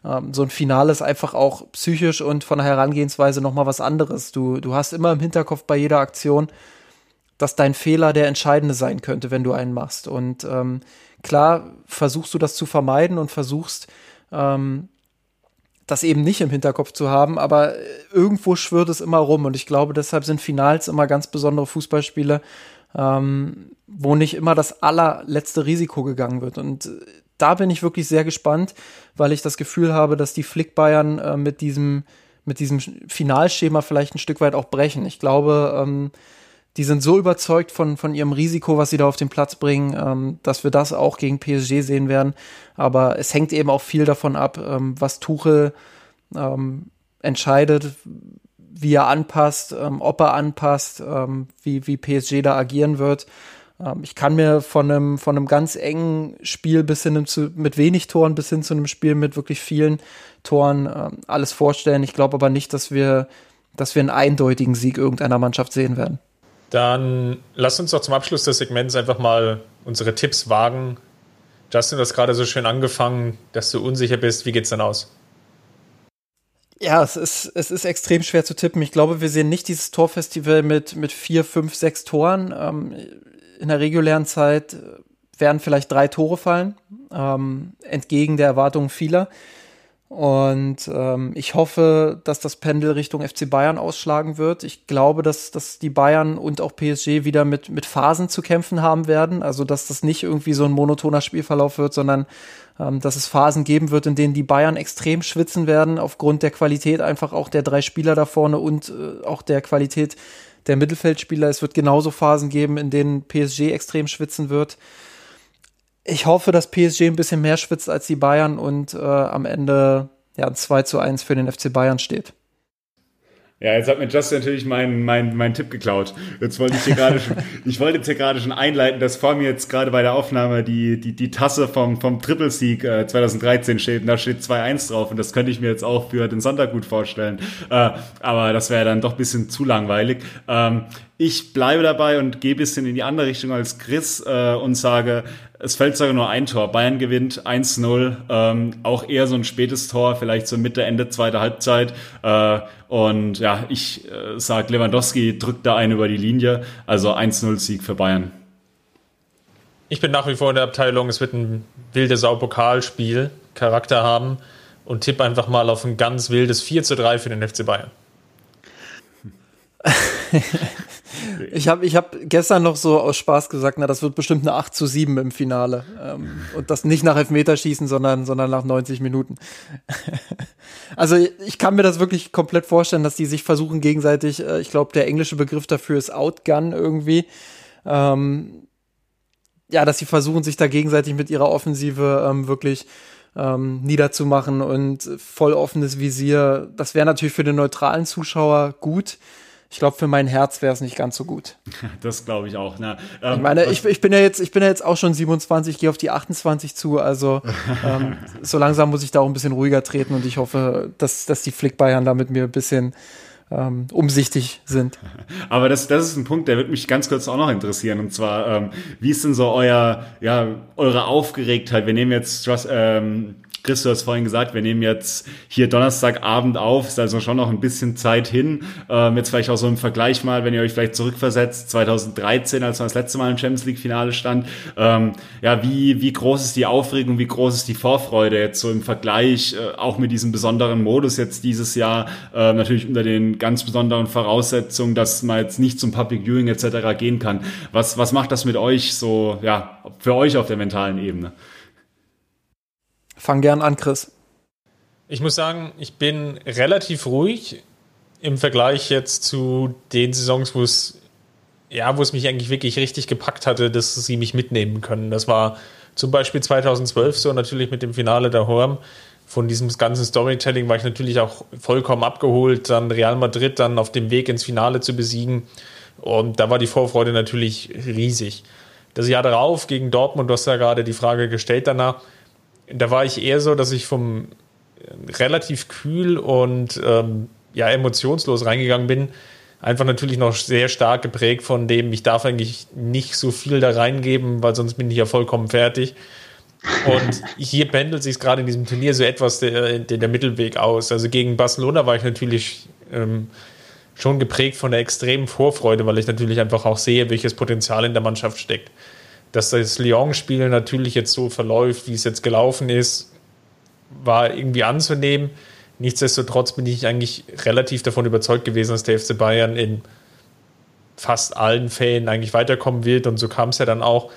Ähm, so ein Finale ist einfach auch psychisch und von der Herangehensweise nochmal was anderes. Du, du hast immer im Hinterkopf bei jeder Aktion, dass dein Fehler der entscheidende sein könnte, wenn du einen machst. Und ähm, klar versuchst du das zu vermeiden und versuchst ähm, das eben nicht im Hinterkopf zu haben, aber irgendwo schwirrt es immer rum und ich glaube, deshalb sind Finals immer ganz besondere Fußballspiele, ähm, wo nicht immer das allerletzte Risiko gegangen wird und äh, da bin ich wirklich sehr gespannt, weil ich das Gefühl habe, dass die Flick Bayern äh, mit diesem mit diesem Finalschema vielleicht ein Stück weit auch brechen. Ich glaube, ähm, die sind so überzeugt von, von ihrem Risiko, was sie da auf den Platz bringen, ähm, dass wir das auch gegen PSG sehen werden. Aber es hängt eben auch viel davon ab, ähm, was Tuchel ähm, entscheidet, wie er anpasst, ähm, ob er anpasst, ähm, wie, wie PSG da agieren wird. Ähm, ich kann mir von einem, von einem ganz engen Spiel bis hin zu, mit wenig Toren bis hin zu einem Spiel mit wirklich vielen Toren alles vorstellen. Ich glaube aber nicht, dass wir, dass wir einen eindeutigen Sieg irgendeiner Mannschaft sehen werden. Dann lass uns doch zum Abschluss des Segments einfach mal unsere Tipps wagen. Justin, du hast gerade so schön angefangen, dass du unsicher bist. Wie geht's denn aus? Ja, es ist, es ist extrem schwer zu tippen. Ich glaube, wir sehen nicht dieses Torfestival mit, mit vier, fünf, sechs Toren. Ähm, in der regulären Zeit werden vielleicht drei Tore fallen, ähm, entgegen der Erwartungen vieler. Und ähm, ich hoffe, dass das Pendel Richtung FC Bayern ausschlagen wird. Ich glaube, dass, dass die Bayern und auch PSG wieder mit, mit Phasen zu kämpfen haben werden. Also, dass das nicht irgendwie so ein monotoner Spielverlauf wird, sondern ähm, dass es Phasen geben wird, in denen die Bayern extrem schwitzen werden, aufgrund der Qualität einfach auch der drei Spieler da vorne und äh, auch der Qualität der Mittelfeldspieler. Es wird genauso Phasen geben, in denen PSG extrem schwitzen wird ich hoffe, dass PSG ein bisschen mehr schwitzt als die Bayern und äh, am Ende ja 2 zu 1 für den FC Bayern steht. Ja, jetzt hat mir Justin natürlich meinen mein, mein Tipp geklaut. Jetzt wollte ich hier gerade schon, ich wollte jetzt hier gerade schon einleiten, dass vor mir jetzt gerade bei der Aufnahme die, die, die Tasse vom, vom Triple-Sieg äh, 2013 steht und da steht 2-1 drauf und das könnte ich mir jetzt auch für den Sonntag gut vorstellen. Äh, aber das wäre dann doch ein bisschen zu langweilig. Ähm, ich bleibe dabei und gehe bisschen in die andere Richtung als Chris äh, und sage, es fällt sogar nur ein Tor. Bayern gewinnt 1-0. Ähm, auch eher so ein spätes Tor, vielleicht so Mitte, Ende zweiter Halbzeit. Äh, und ja, ich äh, sage, Lewandowski drückt da einen über die Linie. Also 1-0-Sieg für Bayern. Ich bin nach wie vor in der Abteilung, es wird ein wildes Sau-Pokalspiel, Charakter haben und tippe einfach mal auf ein ganz wildes 4 3 für den FC Bayern. Ich habe ich hab gestern noch so aus Spaß gesagt, na, das wird bestimmt eine 8 zu 7 im Finale. Ähm, und das nicht nach Elfmeterschießen, sondern, sondern nach 90 Minuten. also ich kann mir das wirklich komplett vorstellen, dass die sich versuchen gegenseitig, äh, ich glaube, der englische Begriff dafür ist Outgun irgendwie. Ähm, ja, dass sie versuchen, sich da gegenseitig mit ihrer Offensive ähm, wirklich ähm, niederzumachen und voll offenes Visier. Das wäre natürlich für den neutralen Zuschauer gut ich glaube, für mein Herz wäre es nicht ganz so gut. Das glaube ich auch. Ne? Ähm, ich meine, ich, ich, bin ja jetzt, ich bin ja jetzt auch schon 27, gehe auf die 28 zu, also ähm, so langsam muss ich da auch ein bisschen ruhiger treten und ich hoffe, dass, dass die Flick Bayern da mit mir ein bisschen ähm, umsichtig sind. Aber das, das ist ein Punkt, der wird mich ganz kurz auch noch interessieren. Und zwar, ähm, wie ist denn so euer, ja, eure Aufgeregtheit? Wir nehmen jetzt ähm, Chris, du hast vorhin gesagt, wir nehmen jetzt hier Donnerstagabend auf, ist also schon noch ein bisschen Zeit hin. Ähm, jetzt vielleicht auch so im Vergleich mal, wenn ihr euch vielleicht zurückversetzt, 2013, als man das letzte Mal im Champions League Finale stand. Ähm, ja, wie, wie groß ist die Aufregung, wie groß ist die Vorfreude jetzt so im Vergleich, äh, auch mit diesem besonderen Modus jetzt dieses Jahr, äh, natürlich unter den ganz besonderen Voraussetzungen, dass man jetzt nicht zum Public Viewing etc. gehen kann. Was, was macht das mit euch so, ja, für euch auf der mentalen Ebene? Fang gern an, Chris. Ich muss sagen, ich bin relativ ruhig im Vergleich jetzt zu den Saisons, wo es ja, wo es mich eigentlich wirklich richtig gepackt hatte, dass sie mich mitnehmen können. Das war zum Beispiel 2012 so, natürlich mit dem Finale der Horm. Von diesem ganzen Storytelling war ich natürlich auch vollkommen abgeholt, dann Real Madrid dann auf dem Weg ins Finale zu besiegen. Und da war die Vorfreude natürlich riesig. Das Jahr darauf gegen Dortmund, du hast ja gerade die Frage gestellt danach, da war ich eher so, dass ich vom äh, relativ kühl und ähm, ja, emotionslos reingegangen bin. Einfach natürlich noch sehr stark geprägt von dem, ich darf eigentlich nicht so viel da reingeben, weil sonst bin ich ja vollkommen fertig. Und hier pendelt sich gerade in diesem Turnier so etwas der, der, der, Mittelweg aus. Also gegen Barcelona war ich natürlich ähm, schon geprägt von der extremen Vorfreude, weil ich natürlich einfach auch sehe, welches Potenzial in der Mannschaft steckt dass das Lyon-Spiel natürlich jetzt so verläuft, wie es jetzt gelaufen ist, war irgendwie anzunehmen. Nichtsdestotrotz bin ich eigentlich relativ davon überzeugt gewesen, dass der FC Bayern in fast allen Fällen eigentlich weiterkommen wird und so kam es ja dann auch.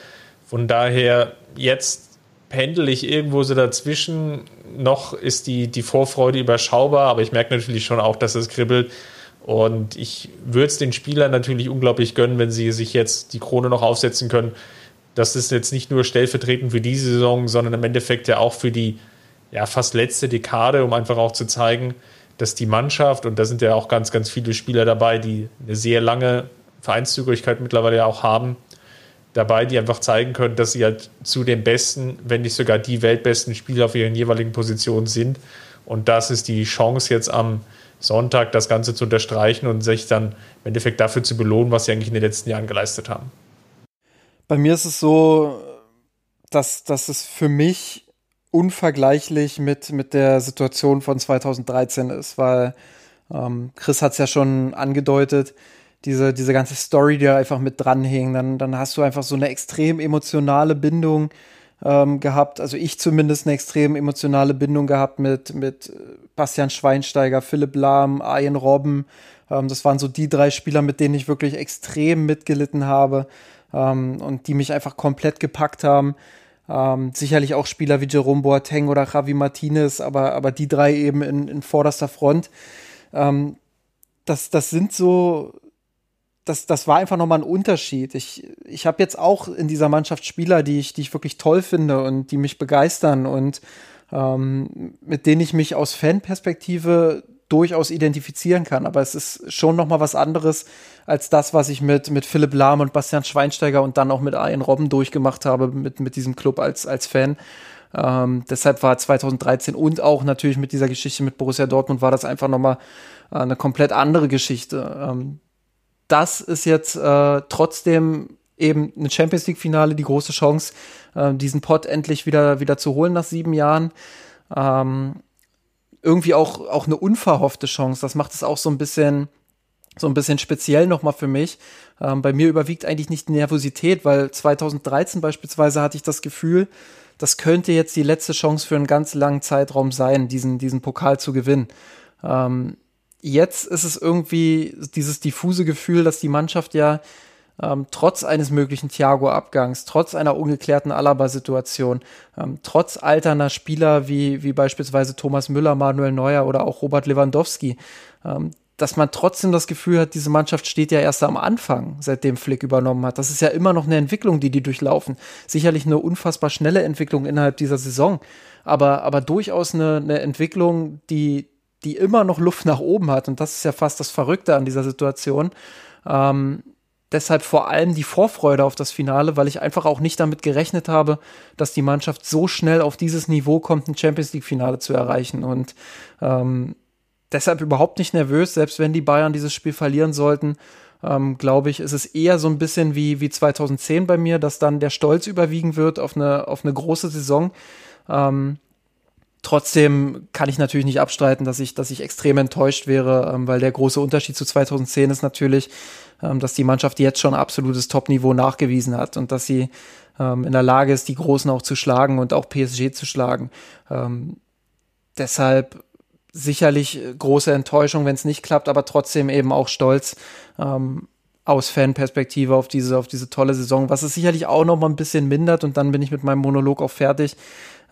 Von daher jetzt pendel ich irgendwo so dazwischen. Noch ist die, die Vorfreude überschaubar, aber ich merke natürlich schon auch, dass es kribbelt. Und ich würde es den Spielern natürlich unglaublich gönnen, wenn sie sich jetzt die Krone noch aufsetzen können das ist jetzt nicht nur stellvertretend für diese Saison, sondern im Endeffekt ja auch für die ja, fast letzte Dekade, um einfach auch zu zeigen, dass die Mannschaft, und da sind ja auch ganz, ganz viele Spieler dabei, die eine sehr lange Vereinszugehörigkeit mittlerweile ja auch haben, dabei, die einfach zeigen können, dass sie halt zu den besten, wenn nicht sogar die weltbesten Spieler auf ihren jeweiligen Positionen sind. Und das ist die Chance jetzt am Sonntag, das Ganze zu unterstreichen und sich dann im Endeffekt dafür zu belohnen, was sie eigentlich in den letzten Jahren geleistet haben. Bei mir ist es so, dass, dass es für mich unvergleichlich mit, mit der Situation von 2013 ist, weil ähm, Chris hat es ja schon angedeutet, diese, diese ganze Story, die da einfach mit dranhing, dann, dann hast du einfach so eine extrem emotionale Bindung ähm, gehabt, also ich zumindest eine extrem emotionale Bindung gehabt mit, mit Bastian Schweinsteiger, Philipp Lahm, Arjen Robben. Ähm, das waren so die drei Spieler, mit denen ich wirklich extrem mitgelitten habe ähm, und die mich einfach komplett gepackt haben. Ähm, sicherlich auch Spieler wie Jerome Boateng oder Javi Martinez, aber, aber die drei eben in, in vorderster Front. Ähm, das, das sind so, das, das war einfach nochmal ein Unterschied. Ich, ich habe jetzt auch in dieser Mannschaft Spieler, die ich, die ich wirklich toll finde und die mich begeistern und ähm, mit denen ich mich aus Fanperspektive durchaus identifizieren kann. Aber es ist schon noch mal was anderes als das, was ich mit, mit Philipp Lahm und Bastian Schweinsteiger und dann auch mit Ian Robben durchgemacht habe, mit, mit diesem Club als, als Fan. Ähm, deshalb war 2013 und auch natürlich mit dieser Geschichte mit Borussia Dortmund war das einfach noch mal äh, eine komplett andere Geschichte. Ähm, das ist jetzt äh, trotzdem eben eine Champions League Finale, die große Chance, äh, diesen Pot endlich wieder, wieder zu holen nach sieben Jahren. Ähm, irgendwie auch, auch eine unverhoffte Chance. Das macht es auch so ein bisschen, so ein bisschen speziell nochmal für mich. Ähm, bei mir überwiegt eigentlich nicht Nervosität, weil 2013 beispielsweise hatte ich das Gefühl, das könnte jetzt die letzte Chance für einen ganz langen Zeitraum sein, diesen, diesen Pokal zu gewinnen. Ähm, jetzt ist es irgendwie dieses diffuse Gefühl, dass die Mannschaft ja ähm, trotz eines möglichen Thiago-Abgangs, trotz einer ungeklärten Alaba-Situation, ähm, trotz alterner Spieler wie, wie beispielsweise Thomas Müller, Manuel Neuer oder auch Robert Lewandowski, ähm, dass man trotzdem das Gefühl hat, diese Mannschaft steht ja erst am Anfang, seitdem Flick übernommen hat. Das ist ja immer noch eine Entwicklung, die die durchlaufen. Sicherlich eine unfassbar schnelle Entwicklung innerhalb dieser Saison, aber, aber durchaus eine, eine Entwicklung, die, die immer noch Luft nach oben hat. Und das ist ja fast das Verrückte an dieser Situation. Ähm, deshalb vor allem die Vorfreude auf das Finale, weil ich einfach auch nicht damit gerechnet habe, dass die Mannschaft so schnell auf dieses Niveau kommt, ein Champions League-Finale zu erreichen. Und ähm, deshalb überhaupt nicht nervös, selbst wenn die Bayern dieses Spiel verlieren sollten. Ähm, glaube ich, ist es eher so ein bisschen wie, wie 2010 bei mir, dass dann der Stolz überwiegen wird auf eine, auf eine große Saison. Ähm, trotzdem kann ich natürlich nicht abstreiten, dass ich, dass ich extrem enttäuscht wäre, ähm, weil der große Unterschied zu 2010 ist natürlich, ähm, dass die Mannschaft jetzt schon absolutes Top-Niveau nachgewiesen hat und dass sie ähm, in der Lage ist, die Großen auch zu schlagen und auch PSG zu schlagen. Ähm, deshalb sicherlich große Enttäuschung, wenn es nicht klappt, aber trotzdem eben auch stolz ähm, aus Fanperspektive auf diese, auf diese tolle Saison. Was es sicherlich auch noch mal ein bisschen mindert und dann bin ich mit meinem Monolog auch fertig,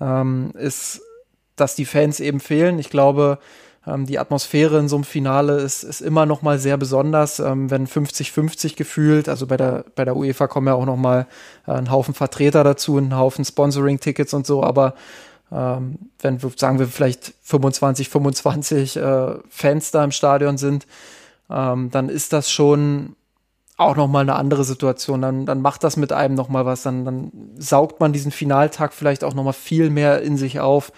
ähm, ist, dass die Fans eben fehlen. Ich glaube, ähm, die Atmosphäre in so einem Finale ist, ist immer noch mal sehr besonders, ähm, wenn 50-50 gefühlt, also bei der, bei der UEFA kommen ja auch noch mal äh, ein Haufen Vertreter dazu, ein Haufen Sponsoring-Tickets und so, aber ähm, wenn wir, sagen wir, vielleicht 25, 25 äh, Fans da im Stadion sind, ähm, dann ist das schon auch noch mal eine andere Situation. Dann, dann macht das mit einem noch mal was. Dann, dann saugt man diesen Finaltag vielleicht auch noch mal viel mehr in sich auf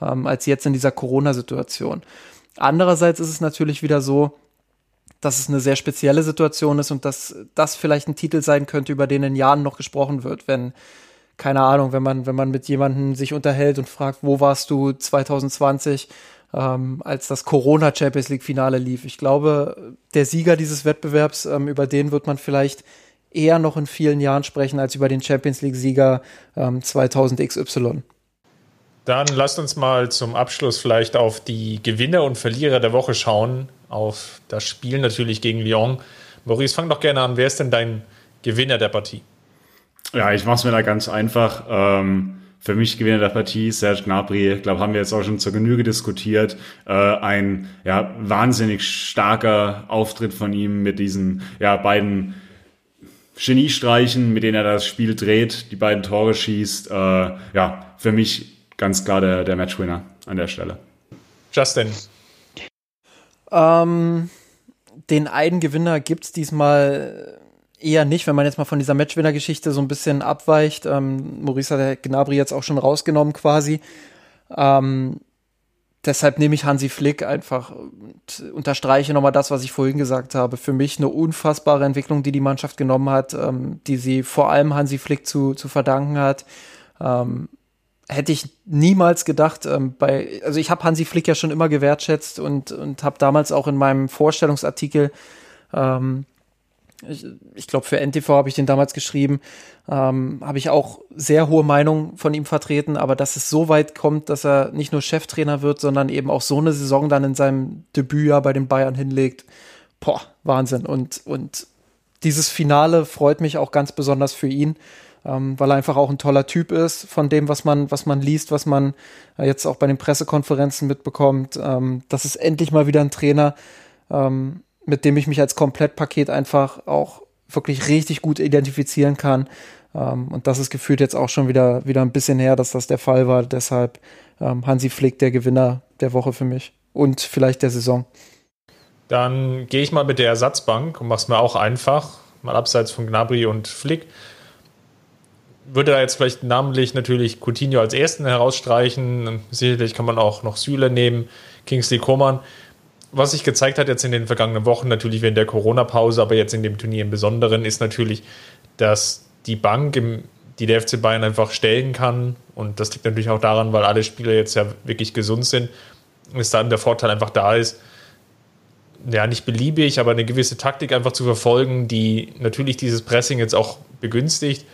ähm, als jetzt in dieser Corona-Situation. Andererseits ist es natürlich wieder so, dass es eine sehr spezielle Situation ist und dass das vielleicht ein Titel sein könnte, über den in Jahren noch gesprochen wird, wenn keine Ahnung, wenn man wenn man mit jemandem sich unterhält und fragt, wo warst du 2020, ähm, als das Corona Champions League Finale lief. Ich glaube, der Sieger dieses Wettbewerbs, ähm, über den wird man vielleicht eher noch in vielen Jahren sprechen als über den Champions League Sieger ähm, 2000 XY. Dann lasst uns mal zum Abschluss vielleicht auf die Gewinner und Verlierer der Woche schauen. Auf das Spiel natürlich gegen Lyon. Maurice, fang doch gerne an. Wer ist denn dein Gewinner der Partie? Ja, ich mache es mir da ganz einfach. Ähm, für mich Gewinner der Partie Serge Gnabry. Ich glaube, haben wir jetzt auch schon zur Genüge diskutiert. Äh, ein ja, wahnsinnig starker Auftritt von ihm mit diesen ja, beiden Geniestreichen, mit denen er das Spiel dreht, die beiden Tore schießt. Äh, ja, für mich ganz klar der, der Matchwinner an der Stelle. Justin. Ähm, den einen Gewinner gibt es diesmal eher nicht, wenn man jetzt mal von dieser Matchwinner-Geschichte so ein bisschen abweicht. Ähm, Maurice hat der Gnabry jetzt auch schon rausgenommen quasi. Ähm, deshalb nehme ich Hansi Flick einfach und unterstreiche nochmal das, was ich vorhin gesagt habe. Für mich eine unfassbare Entwicklung, die die Mannschaft genommen hat, ähm, die sie vor allem Hansi Flick zu, zu verdanken hat. Ähm, hätte ich niemals gedacht, ähm, bei, also ich habe Hansi Flick ja schon immer gewertschätzt und, und habe damals auch in meinem Vorstellungsartikel, ähm, ich, ich glaube für NTV habe ich den damals geschrieben, ähm, habe ich auch sehr hohe Meinungen von ihm vertreten, aber dass es so weit kommt, dass er nicht nur Cheftrainer wird, sondern eben auch so eine Saison dann in seinem Debütjahr bei den Bayern hinlegt, boah, Wahnsinn. Und, und dieses Finale freut mich auch ganz besonders für ihn ähm, weil er einfach auch ein toller Typ ist, von dem, was man, was man liest, was man äh, jetzt auch bei den Pressekonferenzen mitbekommt. Ähm, das ist endlich mal wieder ein Trainer, ähm, mit dem ich mich als Komplettpaket einfach auch wirklich richtig gut identifizieren kann. Ähm, und das ist gefühlt jetzt auch schon wieder, wieder ein bisschen her, dass das der Fall war. Deshalb ähm, Hansi Flick der Gewinner der Woche für mich. und vielleicht der Saison. Dann gehe ich mal mit der Ersatzbank und mache es mir auch einfach, mal abseits von Gnabry und Flick. Würde da jetzt vielleicht namentlich natürlich Coutinho als ersten herausstreichen. Sicherlich kann man auch noch Süle nehmen, Kingsley Coman. Was sich gezeigt hat jetzt in den vergangenen Wochen, natürlich während der Corona-Pause, aber jetzt in dem Turnier im Besonderen, ist natürlich, dass die Bank, im, die der FC Bayern einfach stellen kann, und das liegt natürlich auch daran, weil alle Spieler jetzt ja wirklich gesund sind, ist dann der Vorteil einfach da ist, ja, nicht beliebig, aber eine gewisse Taktik einfach zu verfolgen, die natürlich dieses Pressing jetzt auch begünstigt.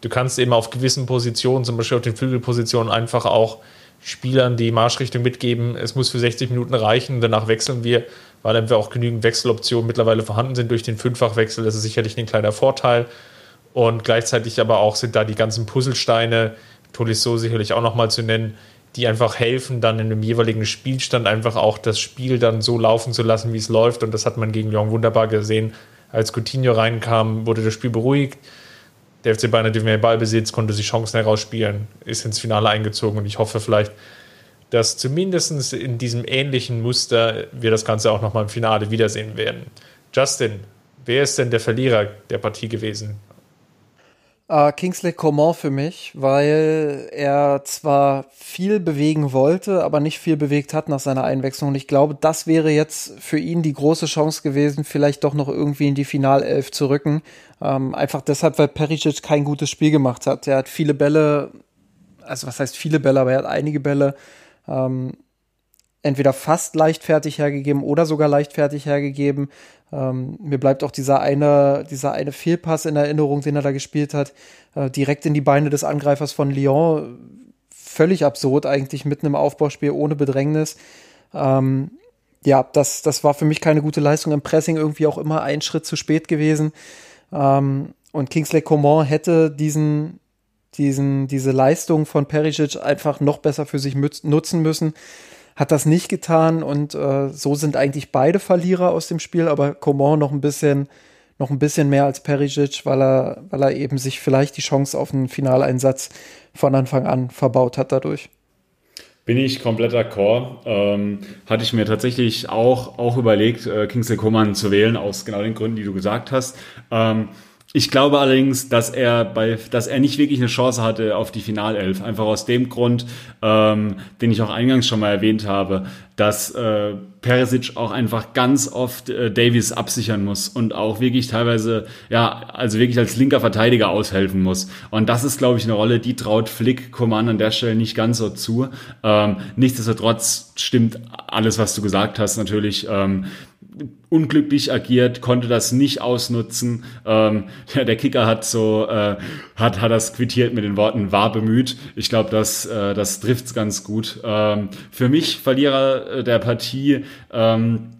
Du kannst eben auf gewissen Positionen, zum Beispiel auf den Flügelpositionen, einfach auch Spielern die Marschrichtung mitgeben. Es muss für 60 Minuten reichen, danach wechseln wir, weil einfach auch genügend Wechseloptionen mittlerweile vorhanden sind durch den Fünffachwechsel. Das ist sicherlich ein kleiner Vorteil. Und gleichzeitig aber auch sind da die ganzen Puzzlesteine, Tolisso sicherlich auch nochmal zu nennen, die einfach helfen, dann in einem jeweiligen Spielstand einfach auch das Spiel dann so laufen zu lassen, wie es läuft. Und das hat man gegen Lyon wunderbar gesehen. Als Coutinho reinkam, wurde das Spiel beruhigt. Der FC Bayern hatte mehr Ballbesitz, konnte sich Chancen herausspielen, ist ins Finale eingezogen. Und ich hoffe vielleicht, dass zumindest in diesem ähnlichen Muster wir das Ganze auch nochmal im Finale wiedersehen werden. Justin, wer ist denn der Verlierer der Partie gewesen? Uh, Kingsley Coman für mich, weil er zwar viel bewegen wollte, aber nicht viel bewegt hat nach seiner Einwechslung. Und ich glaube, das wäre jetzt für ihn die große Chance gewesen, vielleicht doch noch irgendwie in die Finalelf zu rücken. Ähm, einfach deshalb, weil Perisic kein gutes Spiel gemacht hat. Er hat viele Bälle, also was heißt viele Bälle, aber er hat einige Bälle ähm, entweder fast leichtfertig hergegeben oder sogar leichtfertig hergegeben. Ähm, mir bleibt auch dieser eine, dieser eine Fehlpass in Erinnerung, den er da gespielt hat, äh, direkt in die Beine des Angreifers von Lyon. Völlig absurd eigentlich mitten im Aufbauspiel ohne Bedrängnis. Ähm, ja, das, das war für mich keine gute Leistung im Pressing, irgendwie auch immer ein Schritt zu spät gewesen. Ähm, und Kingsley Coman hätte diesen, diesen, diese Leistung von Perisic einfach noch besser für sich nutzen müssen hat das nicht getan und äh, so sind eigentlich beide Verlierer aus dem Spiel, aber Coman noch ein bisschen noch ein bisschen mehr als Perisic, weil er, weil er eben sich vielleicht die Chance auf einen Finaleinsatz von Anfang an verbaut hat dadurch. Bin ich komplett d'accord. Ähm, hatte ich mir tatsächlich auch, auch überlegt, äh, Kingsley Coman zu wählen, aus genau den Gründen, die du gesagt hast. Ähm, ich glaube allerdings, dass er bei, dass er nicht wirklich eine Chance hatte auf die Finalelf. Einfach aus dem Grund, ähm, den ich auch eingangs schon mal erwähnt habe, dass äh, Perisic auch einfach ganz oft äh, Davies absichern muss und auch wirklich teilweise, ja, also wirklich als linker Verteidiger aushelfen muss. Und das ist, glaube ich, eine Rolle, die traut Flick Command an der Stelle nicht ganz so zu. Ähm, nichtsdestotrotz stimmt alles, was du gesagt hast, natürlich. Ähm, unglücklich agiert, konnte das nicht ausnutzen. Ähm, ja, der Kicker hat so äh, hat hat das quittiert mit den Worten war bemüht. Ich glaube, das äh, das trifft's ganz gut. Ähm, für mich Verlierer äh, der Partie. Ähm,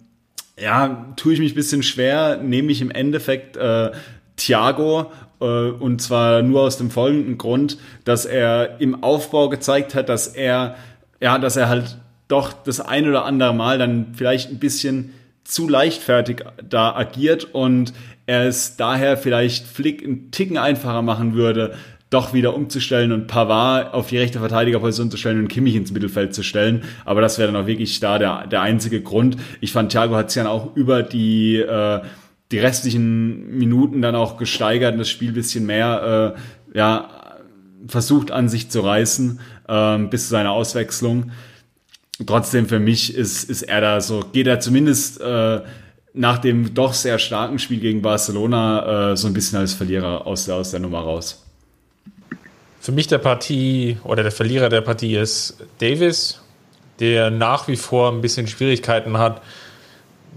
ja, tue ich mich bisschen schwer, nehme ich im Endeffekt äh, Thiago äh, und zwar nur aus dem folgenden Grund, dass er im Aufbau gezeigt hat, dass er ja, dass er halt doch das ein oder andere Mal dann vielleicht ein bisschen zu leichtfertig da agiert und er es daher vielleicht Flick einen Ticken einfacher machen würde, doch wieder umzustellen und Pavard auf die rechte Verteidigerposition zu stellen und Kimmich ins Mittelfeld zu stellen. Aber das wäre dann auch wirklich da der, der einzige Grund. Ich fand, Thiago hat sich dann auch über die, äh, die restlichen Minuten dann auch gesteigert und das Spiel bisschen mehr äh, ja, versucht an sich zu reißen äh, bis zu seiner Auswechslung trotzdem für mich ist, ist er da so, geht er zumindest äh, nach dem doch sehr starken Spiel gegen Barcelona äh, so ein bisschen als Verlierer aus der, aus der Nummer raus. Für mich der Partie oder der Verlierer der Partie ist Davis, der nach wie vor ein bisschen Schwierigkeiten hat,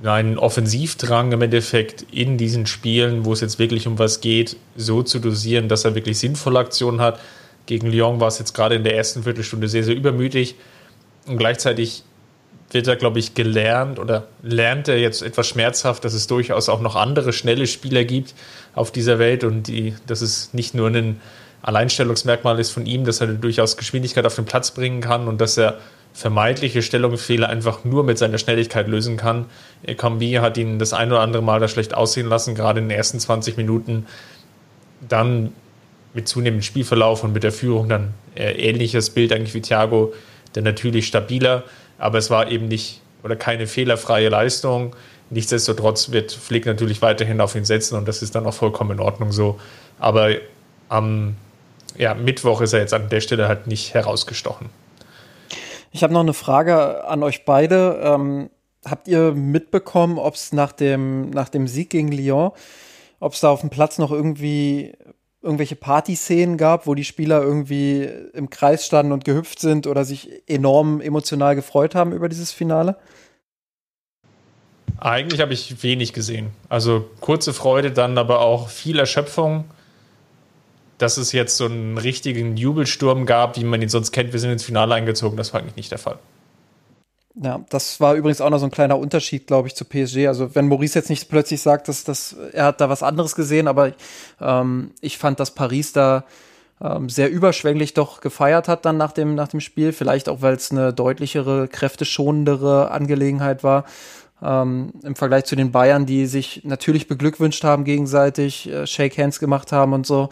einen Offensivdrang im Endeffekt in diesen Spielen, wo es jetzt wirklich um was geht, so zu dosieren, dass er wirklich sinnvolle Aktionen hat. Gegen Lyon war es jetzt gerade in der ersten Viertelstunde sehr, sehr übermütig. Und gleichzeitig wird er, glaube ich, gelernt oder lernt er jetzt etwas schmerzhaft, dass es durchaus auch noch andere schnelle Spieler gibt auf dieser Welt und die, dass es nicht nur ein Alleinstellungsmerkmal ist von ihm, dass er durchaus Geschwindigkeit auf den Platz bringen kann und dass er vermeintliche Stellungsfehler einfach nur mit seiner Schnelligkeit lösen kann. Kambi hat ihn das ein oder andere Mal da schlecht aussehen lassen, gerade in den ersten 20 Minuten. Dann mit zunehmendem Spielverlauf und mit der Führung dann ähnliches Bild eigentlich wie Thiago der natürlich stabiler, aber es war eben nicht oder keine fehlerfreie Leistung. Nichtsdestotrotz wird Flick natürlich weiterhin auf ihn setzen und das ist dann auch vollkommen in Ordnung so. Aber am ja, Mittwoch ist er jetzt an der Stelle halt nicht herausgestochen. Ich habe noch eine Frage an euch beide. Ähm, habt ihr mitbekommen, ob es nach dem, nach dem Sieg gegen Lyon, ob es da auf dem Platz noch irgendwie irgendwelche Partyszenen gab, wo die Spieler irgendwie im Kreis standen und gehüpft sind oder sich enorm emotional gefreut haben über dieses Finale? Eigentlich habe ich wenig gesehen. Also kurze Freude, dann aber auch viel Erschöpfung. Dass es jetzt so einen richtigen Jubelsturm gab, wie man ihn sonst kennt, wir sind ins Finale eingezogen, das war eigentlich nicht der Fall. Ja, das war übrigens auch noch so ein kleiner Unterschied, glaube ich, zu PSG. Also wenn Maurice jetzt nicht plötzlich sagt, dass, dass er hat da was anderes gesehen, aber ähm, ich fand, dass Paris da ähm, sehr überschwänglich doch gefeiert hat dann nach dem, nach dem Spiel. Vielleicht auch, weil es eine deutlichere, kräfteschonendere Angelegenheit war. Ähm, Im Vergleich zu den Bayern, die sich natürlich beglückwünscht haben gegenseitig, äh, Shake Hands gemacht haben und so.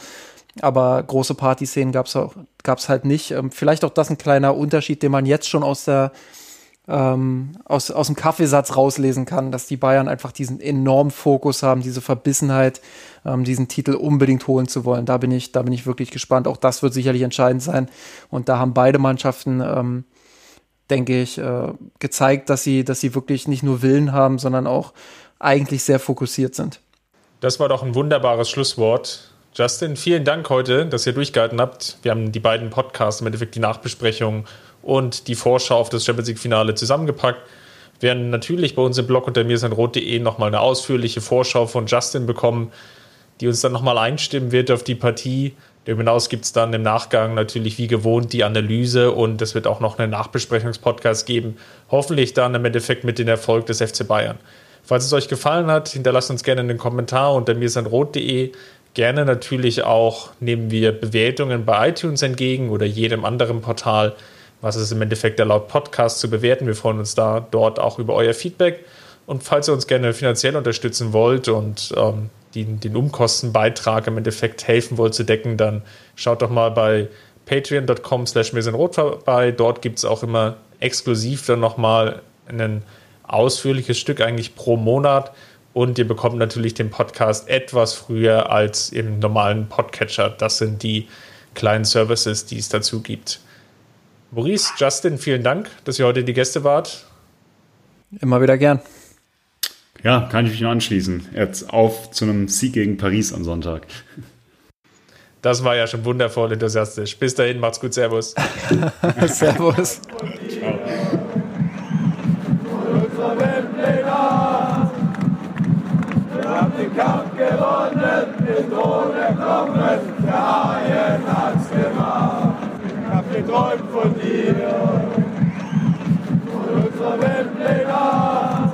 Aber große Partyszenen gab es gab's halt nicht. Ähm, vielleicht auch das ein kleiner Unterschied, den man jetzt schon aus der ähm, aus, aus dem Kaffeesatz rauslesen kann, dass die Bayern einfach diesen enormen Fokus haben, diese Verbissenheit, ähm, diesen Titel unbedingt holen zu wollen. Da bin ich, da bin ich wirklich gespannt. Auch das wird sicherlich entscheidend sein. Und da haben beide Mannschaften, ähm, denke ich, äh, gezeigt, dass sie, dass sie wirklich nicht nur Willen haben, sondern auch eigentlich sehr fokussiert sind. Das war doch ein wunderbares Schlusswort. Justin, vielen Dank heute, dass ihr durchgehalten habt. Wir haben die beiden Podcasts, im Endeffekt die Nachbesprechung und die Vorschau auf das Champions League-Finale zusammengepackt. Wir werden natürlich bei uns im Blog unter mirsanrot.de nochmal eine ausführliche Vorschau von Justin bekommen, die uns dann nochmal einstimmen wird auf die Partie. Darüber hinaus gibt es dann im Nachgang natürlich wie gewohnt die Analyse und es wird auch noch einen Nachbesprechungspodcast geben. Hoffentlich dann im Endeffekt mit dem Erfolg des FC Bayern. Falls es euch gefallen hat, hinterlasst uns gerne einen Kommentar unter mirsanrot.de. Gerne natürlich auch nehmen wir Bewertungen bei iTunes entgegen oder jedem anderen Portal was es im Endeffekt erlaubt, Podcasts zu bewerten. Wir freuen uns da dort auch über euer Feedback. Und falls ihr uns gerne finanziell unterstützen wollt und ähm, die, den Umkostenbeitrag im Endeffekt helfen wollt zu decken, dann schaut doch mal bei patreon.com slash rot vorbei. Dort gibt es auch immer exklusiv dann nochmal ein ausführliches Stück eigentlich pro Monat. Und ihr bekommt natürlich den Podcast etwas früher als im normalen Podcatcher. Das sind die kleinen Services, die es dazu gibt. Maurice, Justin, vielen Dank, dass ihr heute die Gäste wart. Immer wieder gern. Ja, kann ich mich nur anschließen. Jetzt auf zu einem Sieg gegen Paris am Sonntag. Das war ja schon wundervoll enthusiastisch. Bis dahin, macht's gut, Servus. servus. Thron erkommen, der Haien hat's gemacht geträumt von dir, von unserer Weltpläne.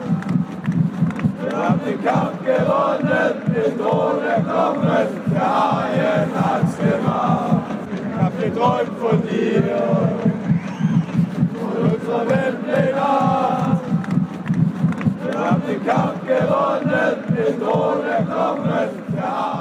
Wir haben den Kampf gewonnen, den Thron erkommen, der Haien hat's gemacht. Ich hab geträumt von dir, von unserer Weltpläne. Wir haben den Kampf gewonnen, den Thron erkommen, der